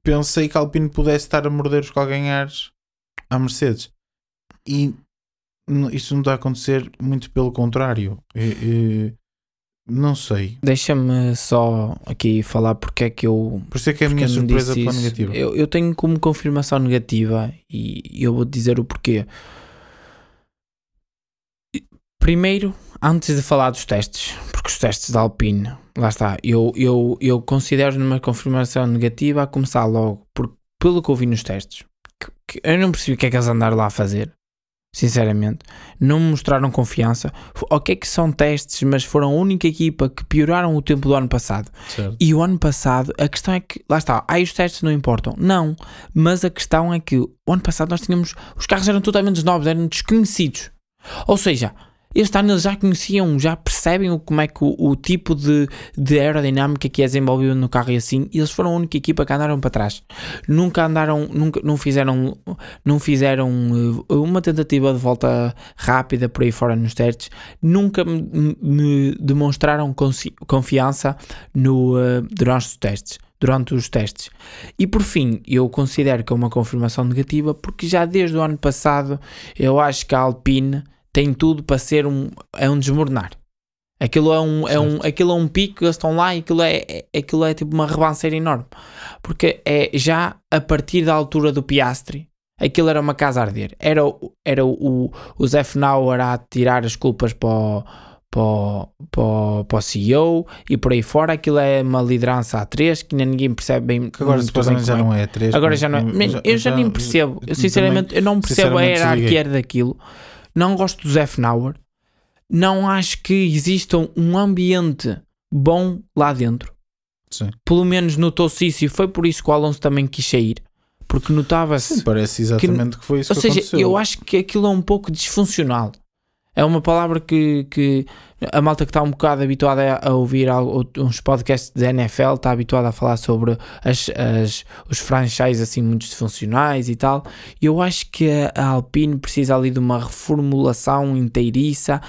Pensei que a Alpine pudesse estar a morder os calganhares à Mercedes. E isso não está a acontecer, muito pelo contrário. E- e- não sei. Deixa-me só aqui falar porque é que eu Por isso é que é a minha surpresa pela negativa. Eu, eu tenho como confirmação negativa e eu vou dizer o porquê. Primeiro, antes de falar dos testes, porque os testes da Alpine, lá está, eu, eu, eu considero numa confirmação negativa a começar logo, por, pelo que eu vi nos testes, que, que eu não percebi o que é que eles andaram lá a fazer. Sinceramente, não me mostraram confiança. Ok, que são testes, mas foram a única equipa que pioraram o tempo do ano passado. Certo. E o ano passado, a questão é que, lá está, aí os testes não importam. Não, mas a questão é que o ano passado nós tínhamos, os carros eram totalmente novos, eram desconhecidos. Ou seja, este ano eles já conheciam, já percebem como é que o, o tipo de, de aerodinâmica que é desenvolvido no carro e assim, e eles foram a única equipa que andaram para trás. Nunca andaram, nunca, não fizeram, não fizeram uh, uma tentativa de volta rápida por aí fora nos testes, nunca me, me demonstraram confiança no, uh, durante os testes. Durante os testes. E por fim, eu considero que é uma confirmação negativa porque já desde o ano passado eu acho que a Alpine tem tudo para ser um, é um desmoronar. Aquilo é um, é um, aquilo é um pico, eles estão lá e aquilo é, é- aquilo é tipo uma rebanceira enorme. Porque é já a partir da altura do Piastri, aquilo era uma casa a arder. Era, o- era o, o Zé Fenauer a tirar as culpas para o, para, o- para, o- para o CEO e por aí fora. Aquilo é uma liderança a três que ainda ninguém percebe bem. Que agora bem já é. não é 3. Agora já não é. Eu já, nem percebo. Eu, sinceramente, eu não percebo a hierarquia daquilo. Não gosto do Zé Fenauer. Não acho que exista um ambiente bom lá dentro. Sim. Pelo menos notou-se isso e foi por isso que o Alonso também quis sair. Porque notava-se. Parece exatamente que, foi isso Ou que seja, aconteceu. eu acho que aquilo é um pouco disfuncional. É uma palavra que, que a malta que está um bocado habituada a ouvir algo- uns podcasts da NFL está habituada a falar sobre as, as- os franchises assim muito disfuncionais e tal. Eu acho que a- Alpine precisa ali de uma reformulação inteiriça,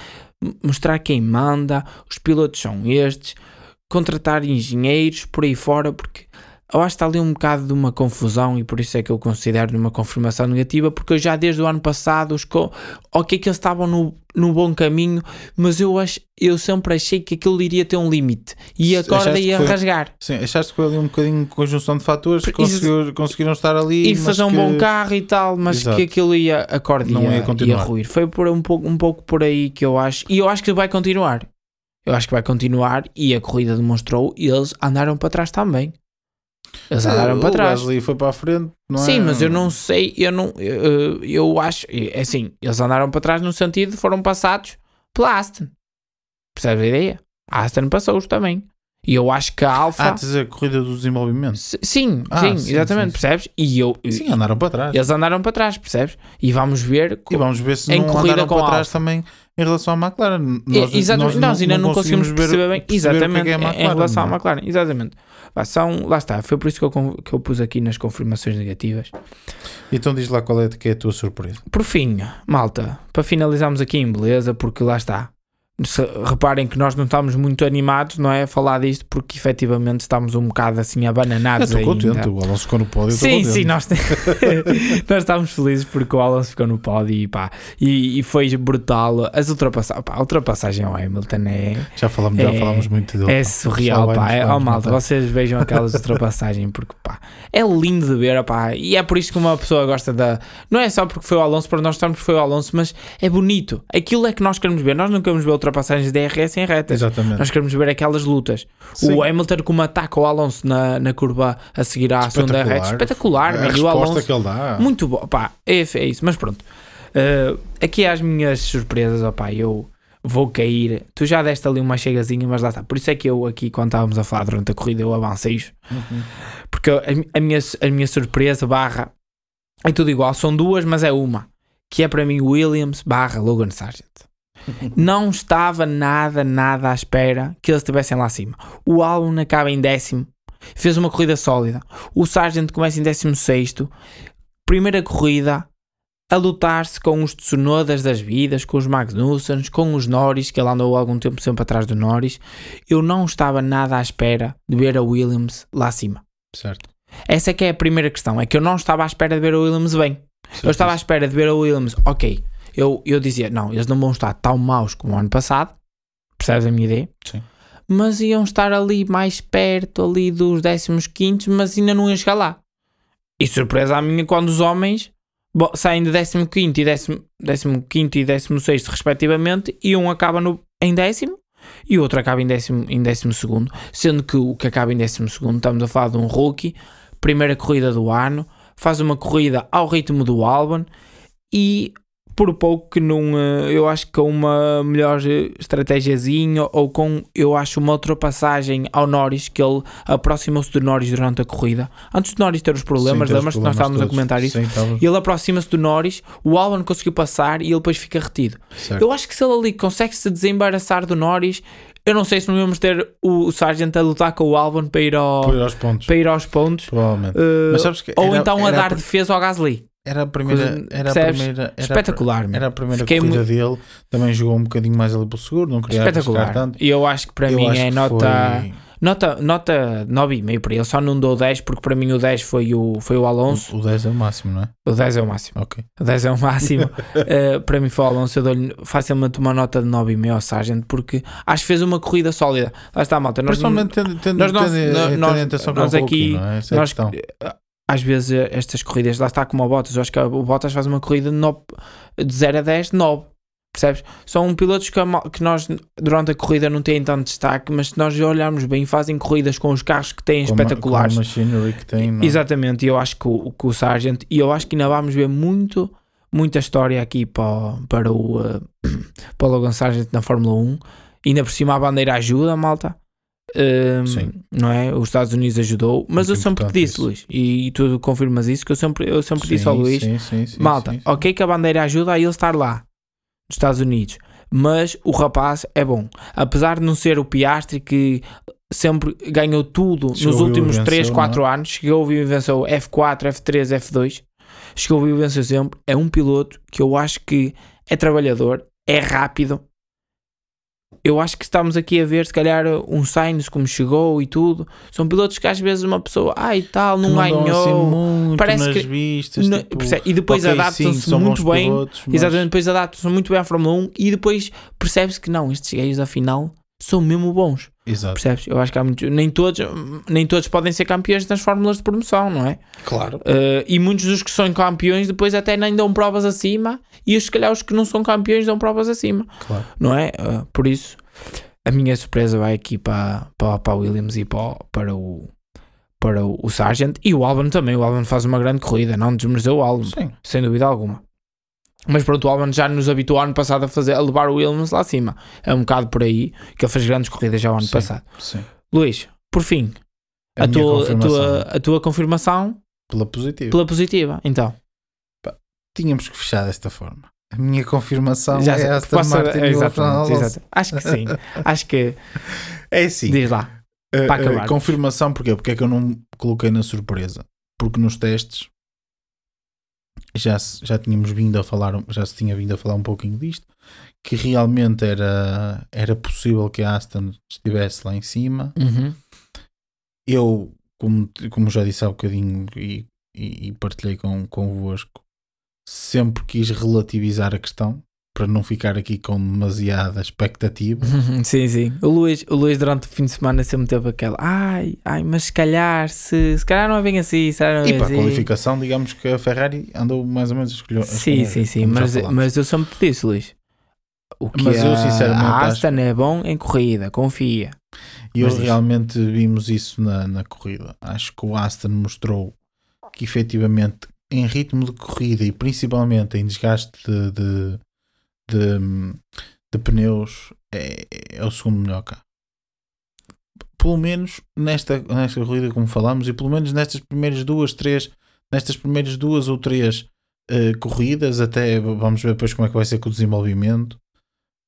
mostrar quem manda, os pilotos são estes, contratar engenheiros por aí fora, porque eu acho que está ali um bocado de uma confusão e por isso é que eu considero uma confirmação negativa, porque eu já desde o ano passado, os co... ok que eles estavam no, no bom caminho, mas eu, acho, eu sempre achei que aquilo iria ter um limite e a corda achaste ia foi- rasgar. Sim, achaste que foi ali um bocadinho de conjunção de fatores que isso- conseguiram estar ali E fazer um que- bom carro e tal, mas Exato. que aquilo ia, a corda Não ia, ia ia, continuar. ruir. Foi por um, pouco, um pouco por aí que eu acho, e eu acho que vai continuar. Eu acho que vai continuar e a corrida demonstrou e eles andaram para trás também. Eles andaram o para trás. Gasly foi para a frente, não é? Sim, mas eu não sei, eu não, eu, eu acho, é assim, eles andaram para trás no sentido de foram passados pela Aston. Percebes a ideia? A Aston passou-os também. E eu acho que a Alfa. Ah, dizer a corrida do desenvolvimento. Sim, Ah, sim, sim, exatamente, sim, percebes? E eu. Sim, andaram para trás. Eles andaram para trás, percebes? E vamos ver. E vamos ver se em não corrida andaram para trás também em relação à McLaren. É, exatamente, nós, ainda não, conseguimos perceber bem perceber que é exatamente é a em- McLaren, relação não à é? McLaren. Exatamente. Pá, são, lá está, foi por isso que eu, que eu pus aqui nas confirmações negativas. Então diz lá qual é que é a tua surpresa. Por fim, malta, para finalizarmos aqui em beleza, porque lá está. Se- reparem que nós não estamos muito animados, não é? A falar disto, porque efetivamente estamos um bocado assim Eu abananados estou ainda. contente, o Alonso ficou no pódio. eu estou Sim, sim, nós, *laughs* nós estávamos felizes porque o Alonso ficou no pódio e pá, e, e foi brutal. As ultrapassagens, pá, a ultrapassagem ao Hamilton é, Já falamos, já É- falamos muito dele. é pá. surreal, pá. É, oh, malta, vocês vejam aquelas ultrapassagens porque pá, é lindo de ver, pá. E é por isso que uma pessoa gosta da. Não é só porque foi o Alonso, para nós estamos foi o Alonso, mas é bonito. Aquilo é que nós queremos ver. Nós não queremos ver ultrapassagens de DRS em retas. Exatamente. Nós queremos ver aquelas lutas. Sim. O Hamilton como ataca o Alonso na, na curva a seguir à segunda Espetacular. reta. Espetacular, a. E o resposta Alonso que ele dá. muito bom, pá, é, é isso, mas pronto. Uh, aqui as minhas surpresas, ó pá, eu vou cair. Tu já deste ali uma chegazinha, mas lá está. Por isso é que eu aqui, quando estávamos a falar durante a corrida, eu avancei. Uhum. Porque a, a minha, a minha surpresa barra é tudo igual, são duas, mas é uma. Que é para mim Williams barra Logan Sargent. Não estava nada, nada à espera que eles estivessem lá acima. O Albon acaba em décimo, fez uma corrida sólida. O Sargent começa em décimo sexto. Primeira corrida a lutar-se com os Tsunodas das vidas, com os Magnussens, com os Norris, que ele andou algum tempo sempre atrás do Norris. Eu não estava nada à espera de ver a Williams lá acima. Certo. Essa é que é a primeira questão, é que eu não estava à espera de ver a Williams bem. Eu estava à espera de ver a Williams, ok. Eu, eu dizia, não, eles não vão estar tão maus como o ano passado. Percebes a minha ideia? Sim. Mas iam estar ali mais perto ali dos 15, mas ainda não iam chegar lá. E surpresa a minha quando os homens bo- saem de 15 e 15 e 16 respectivamente e um acaba no, em décimo e o outro acaba em décimo, em décimo segundo, sendo que o que acaba em décimo segundo estamos a falar de um rookie, primeira corrida do ano, faz uma corrida ao ritmo do Albon e por pouco que não, eh, eu acho que com uma melhor estratégiazinha ou com, eu acho, uma ultrapassagem ao Norris, que ele aproximou-se do Norris durante a corrida. Antes do Norris ter os problemas, Sim, tem os lembras que nós estávamos problemas a todos. comentar isso? Sim, estava- ele aproxima-se do Norris, o Albon conseguiu passar e ele depois fica retido. certo. Eu acho que se ele ali consegue se desembaraçar do Norris, eu não sei se não vamos ter o, o Sargent a lutar com o Albon para ir, ao, Por ir aos pontos. para ir aos pontos. Provavelmente. Uh, Mas sabes que ou era- então a dar pr- defesa ao Gasly. Era a primeira. Coisa- Era a primeira. Era a Espetacular, meu. Era a primeira Fiquei corrida dele. Também jogou um bocadinho mais ali pelo seguro. Não queria Espetacular. tanto. E eu acho que para Eu mim é nota, foi- nota, nota 9,5 para ele. Só não dou 10 porque para mim o 10 foi o, foi o Alonso. O 10 é o máximo, não é? O 10 é o máximo. Ok. O 10 é o máximo. Uh, *laughs* para mim foi o Alonso. Eu dou-lhe facilmente uma nota de 9,5 ao Sargent porque acho que fez uma corrida sólida. Lá está, malta. Nós, Principalmente tendo, tendo, nós- nós- tendo, nós- tendo nós que é um aqui- pouquinho, não é? É a nós-. Às vezes eh, estas corridas, lá está como o Bottas, eu acho que o Bottas faz uma corrida de, nove- de 0 a 10, 9. Percebes? São pilotos que, a que nós durante a corrida não têm tanto destaque, mas se nós olharmos bem, fazem corridas com os carros que têm Com a- espetaculares. Com a que tem, não é? Exatamente, e eu acho que o, que o Sargent, e eu acho que ainda vamos ver muito, muita história aqui para, para o, eh, *clears throat* para o Logan Sargent na Fórmula 1. Ainda por cima a bandeira ajuda, malta. Sim. Não é? Os Estados Unidos ajudou, mas Muito eu sempre disse, isso. Luís, e, tu confirmas isso, que eu sempre, eu sempre disse ao Sim, Luís, sim, sim, sim, malta, sim, sim. ok que a bandeira ajuda a ele estar lá, nos Estados Unidos, mas o rapaz é bom. Apesar de não ser o Piastri que sempre ganhou tudo Chegou nos e últimos venceu, 3, não é? 4 anos, chegou e venceu F4, F3, F2, chegou e venceu sempre. É um piloto que eu acho que é trabalhador, é rápido. Eu acho que estamos aqui a ver, se calhar, um Sainz como chegou e tudo. São pilotos que às vezes uma pessoa, ai tal, não, ganhou. assim Parece que- vistas. Não- tipo, e depois ok, sim, adaptam-se muito bem. pilotos, mas- Exatamente, depois adaptam-se muito bem à Fórmula 1 e depois percebe-se que não, estes gajos afinal são mesmo bons. Exato. Percebes? Eu acho que há muitos, nem todos, nem todos podem ser campeões nas fórmulas de promoção, não é? Claro. Uh, e muitos dos que são campeões depois até nem dão provas acima e os, se calhar os que não são campeões dão provas acima, Claro. não é? Uh, por isso, a minha surpresa vai aqui para, para, para o Williams e para, o- para o para o, o Sargent e o Albon também. O Albon faz uma grande corrida, não desmereceu o Albon, Sim. sem dúvida alguma. Mas pronto, o Albon já nos habituou ano passado a, fazer, a levar o Williams lá acima. É um bocado por aí que ele fez grandes corridas já o ano Sim. passado. Sim. Luís, por fim, A, a, minha tua, a, confirmação tua, a tua confirmação pela positiva. pela positiva. Então, Tínhamos que fechar desta forma. A minha confirmação já é Aston posso- Martin exatamente, exato. Acho que sim. *laughs* Acho que. É assim. Diz lá. Uh, uh, confirmação, porquê? Porque é que eu não coloquei na surpresa? Porque nos testes já, já tínhamos vindo a falar, já se tinha vindo a falar um pouquinho disto, que realmente era, era possível que a Aston estivesse lá em cima. Uhum. Eu, como, como já disse há bocadinho e, e, e partilhei com, convosco, sempre quis relativizar a questão para não ficar aqui com demasiada expectativa. *laughs* Sim, sim. O Luís, o Luís durante o fim de semana sempre teve aquela. Ai, ai, mas se calhar, se, se calhar não é bem assim. Se calhar não é E bem para a assim. qualificação, digamos que a Ferrari andou mais ou menos a escolher. a Sim, sim, sim. Mas, mas eu sempre te disse, Luís. O que Mas eu, a- sinceramente, a acho- Aston é bom em corrida, confia. E eu Mas diz. realmente vimos isso na, na corrida. Acho que o Aston mostrou que efetivamente em ritmo de corrida e principalmente em desgaste de, de, de, de pneus é, é o segundo melhor carro. Pelo menos nesta, nesta corrida, como falamos, e pelo menos nestas primeiras duas, três, nestas primeiras duas ou três eh, corridas, até vamos ver depois como é que vai ser com o desenvolvimento,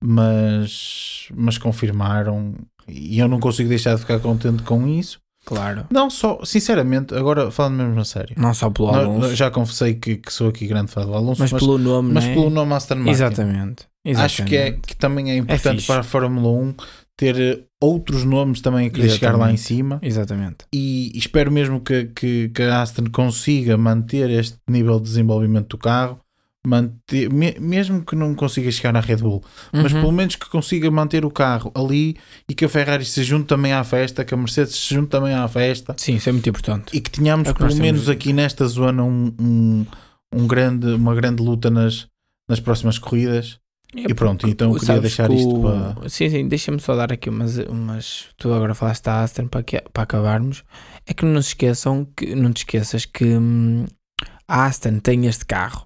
mas, mas confirmaram e eu não consigo deixar de ficar contente com isso. Claro. Não só, sinceramente, agora falando mesmo a sério. Não só pelo Não- Alonso, já confessei que, que sou aqui grande fã do Alonso, mas, mas, pelo nome, mas né? pelo nome Aston Martin. Exatamente. Acho que, é, Exatamente. que também é importante fixe. para a Fórmula 1 ter eh, outros nomes também a querer chegar lá em Exatamente. cima Exatamente. e espero mesmo que, que, que a Aston consiga manter este nível de desenvolvimento do carro, manter, me- mesmo que não consiga chegar à Red Bull, mas Uhum. pelo menos que consiga manter o carro ali e que a Ferrari se junte também à festa, que a Mercedes se junte também à festa Sim, isso é muito importante. e que tenhamos É que pelo menos aqui nesta zona um, um, um grande, uma grande luta nas, nas próximas corridas. E pronto, então eu queria deixar que isto o- para. Sim, sim, deixa-me só dar aqui umas, umas. Tu agora falaste da Aston para, que- para acabarmos. É que não se esqueçam que não te esqueças que hum, a Aston tem este carro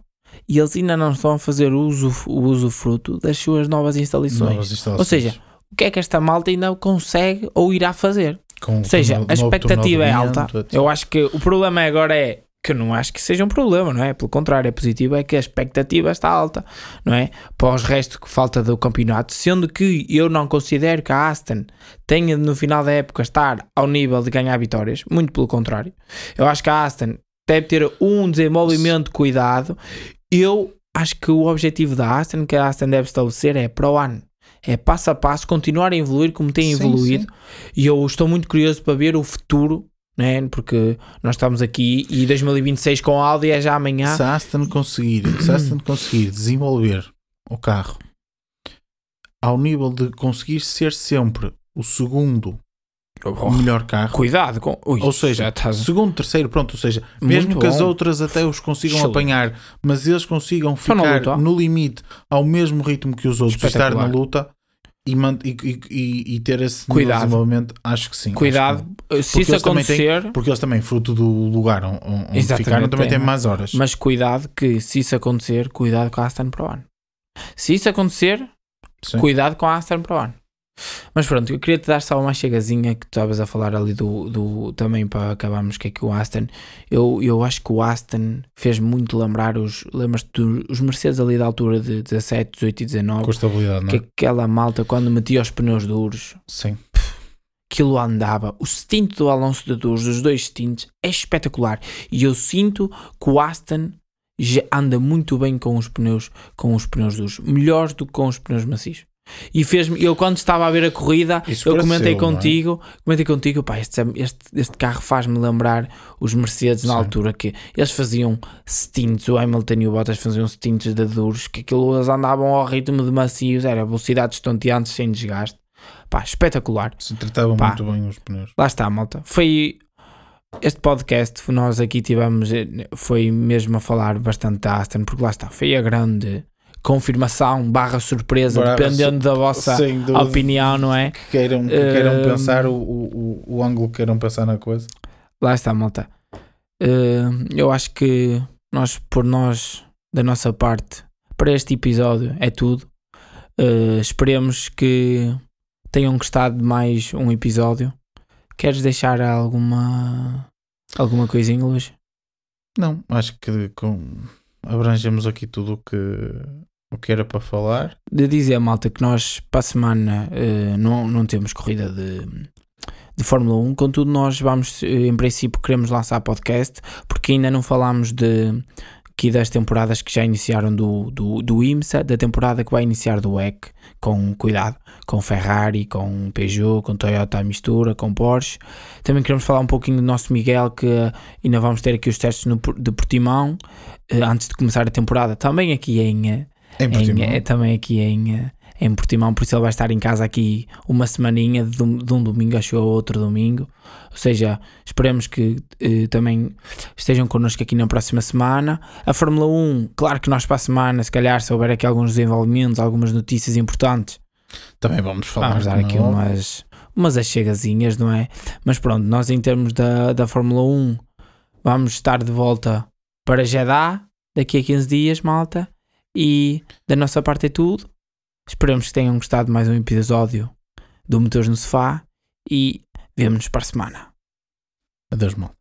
e eles ainda não estão a fazer uso, o uso fruto das suas novas instalações. Novas instalações. Ou seja, o que é que esta malta ainda consegue ou irá fazer? Com Ou seja, a expectativa é alta. Eu acho que o problema agora é que não acho que seja um problema, não é? Pelo contrário, é positivo, é que a expectativa está alta, não é? Para os restos que falta do campeonato, sendo que eu não considero que a Aston tenha no final da época estar ao nível de ganhar vitórias, muito pelo contrário. Eu acho que a Aston deve ter um desenvolvimento cuidado. Eu acho que o objetivo da Aston, que a Aston deve estabelecer, é para o ano. É passo a passo, continuar a evoluir como tem Sim, evoluído. sim. E eu estou muito curioso para ver o futuro, né? porque nós estamos aqui e 2026 com a Audi é já amanhã. Se a Aston conseguir, se a Aston conseguir desenvolver o carro ao nível de conseguir ser sempre o segundo o Oh, melhor carro, cuidado com. Ui, ou seja, estás- segundo, terceiro, pronto, ou seja, Muito mesmo que as bom. outras até os consigam Excelente. apanhar, mas eles consigam Estão na ficar luta. no limite ao mesmo ritmo que os outros, estar na luta e, e, e- e- ter esse Cuidado. desenvolvimento, acho que sim. Cuidado, que- se isso também têm- acontecer, porque eles também, fruto do lugar onde, ficaram, também tem, têm não é? mais horas. mas cuidado que se isso acontecer, cuidado com a Aston para o ano. Se isso acontecer, Sim. cuidado com a Aston para o ano. Mas pronto, eu queria te dar só uma chegazinha que tu estavas a falar ali do, do também para acabarmos que é que o Aston. Eu, eu acho que o Aston fez muito lembrar os, lembras-te dos Mercedes ali da altura de 17, 18 e 19. Com estabilidade, não é? que aquela malta quando metia os pneus duros, Sim. aquilo andava. O stint do Alonso de Duros, os dois stints, é espetacular. E eu sinto que o Aston anda muito bem com os pneus, com os pneus duros, melhores do que com os pneus macios. E fez-me, eu quando estava a ver a corrida, Isso eu comentei não é? contigo, comentei contigo, pá, este, este, este carro faz-me lembrar os Mercedes na Sim. altura que eles faziam stints, o Hamilton e o Bottas faziam stints de duros, que aquilo eles andavam ao ritmo de macios, era velocidades estonteantes sem desgaste. Pá, espetacular. Se tratavam Pá. muito bem os pneus. Lá está, malta. Foi este podcast, nós aqui tivemos, eh, foi mesmo a falar bastante da Aston, porque lá está, foi a grande confirmação barra surpresa, dependendo da vossa dúvida. opinião, não é? Que queiram, que queiram Hum, pensar o, o, o- ângulo que queiram pensar na coisa. Lá está, malta. Eh, eu acho que nós, por nós, da nossa parte, para este episódio, é tudo. Eh, esperemos que tenham gostado de mais um episódio. Queres deixar alguma alguma coisinha, Luís? Não, acho que com, abrangemos aqui tudo o que, o que era para falar. De dizer, malta, que nós para a semana eh, não, não temos corrida de, de Fórmula 1, contudo, nós vamos, eh, em princípio, queremos lançar podcast, porque ainda não falámos de aqui das temporadas que já iniciaram do, do, do IMSA, da temporada que vai iniciar do WEC, com cuidado, com Ferrari, com Peugeot, com Toyota à mistura, com Porsche. Também queremos falar um pouquinho do nosso Miguel, que eh, ainda vamos ter aqui os testes no, de Portimão, antes de começar a temporada, também aqui em, Em em, Portimão. é, também aqui em, eh, em Portimão, por isso ele vai estar em casa aqui uma semaninha de, um- de um domingo, acho eu, outro domingo. Ou seja, esperemos que eh, também estejam connosco aqui na próxima semana. A Fórmula 1, claro que nós para a semana, se calhar, se houver aqui alguns desenvolvimentos, algumas notícias importantes, Também vamos falar. vamos dar aqui umas, umas achegazinhas, não é? Mas pronto, nós em termos da, da Fórmula 1, vamos estar de volta para Jeddah daqui a 15 dias, malta. E da nossa parte é tudo. Esperamos que tenham gostado de mais um episódio do Motores no Sofá e vemo-nos para a semana. Adeus, mal.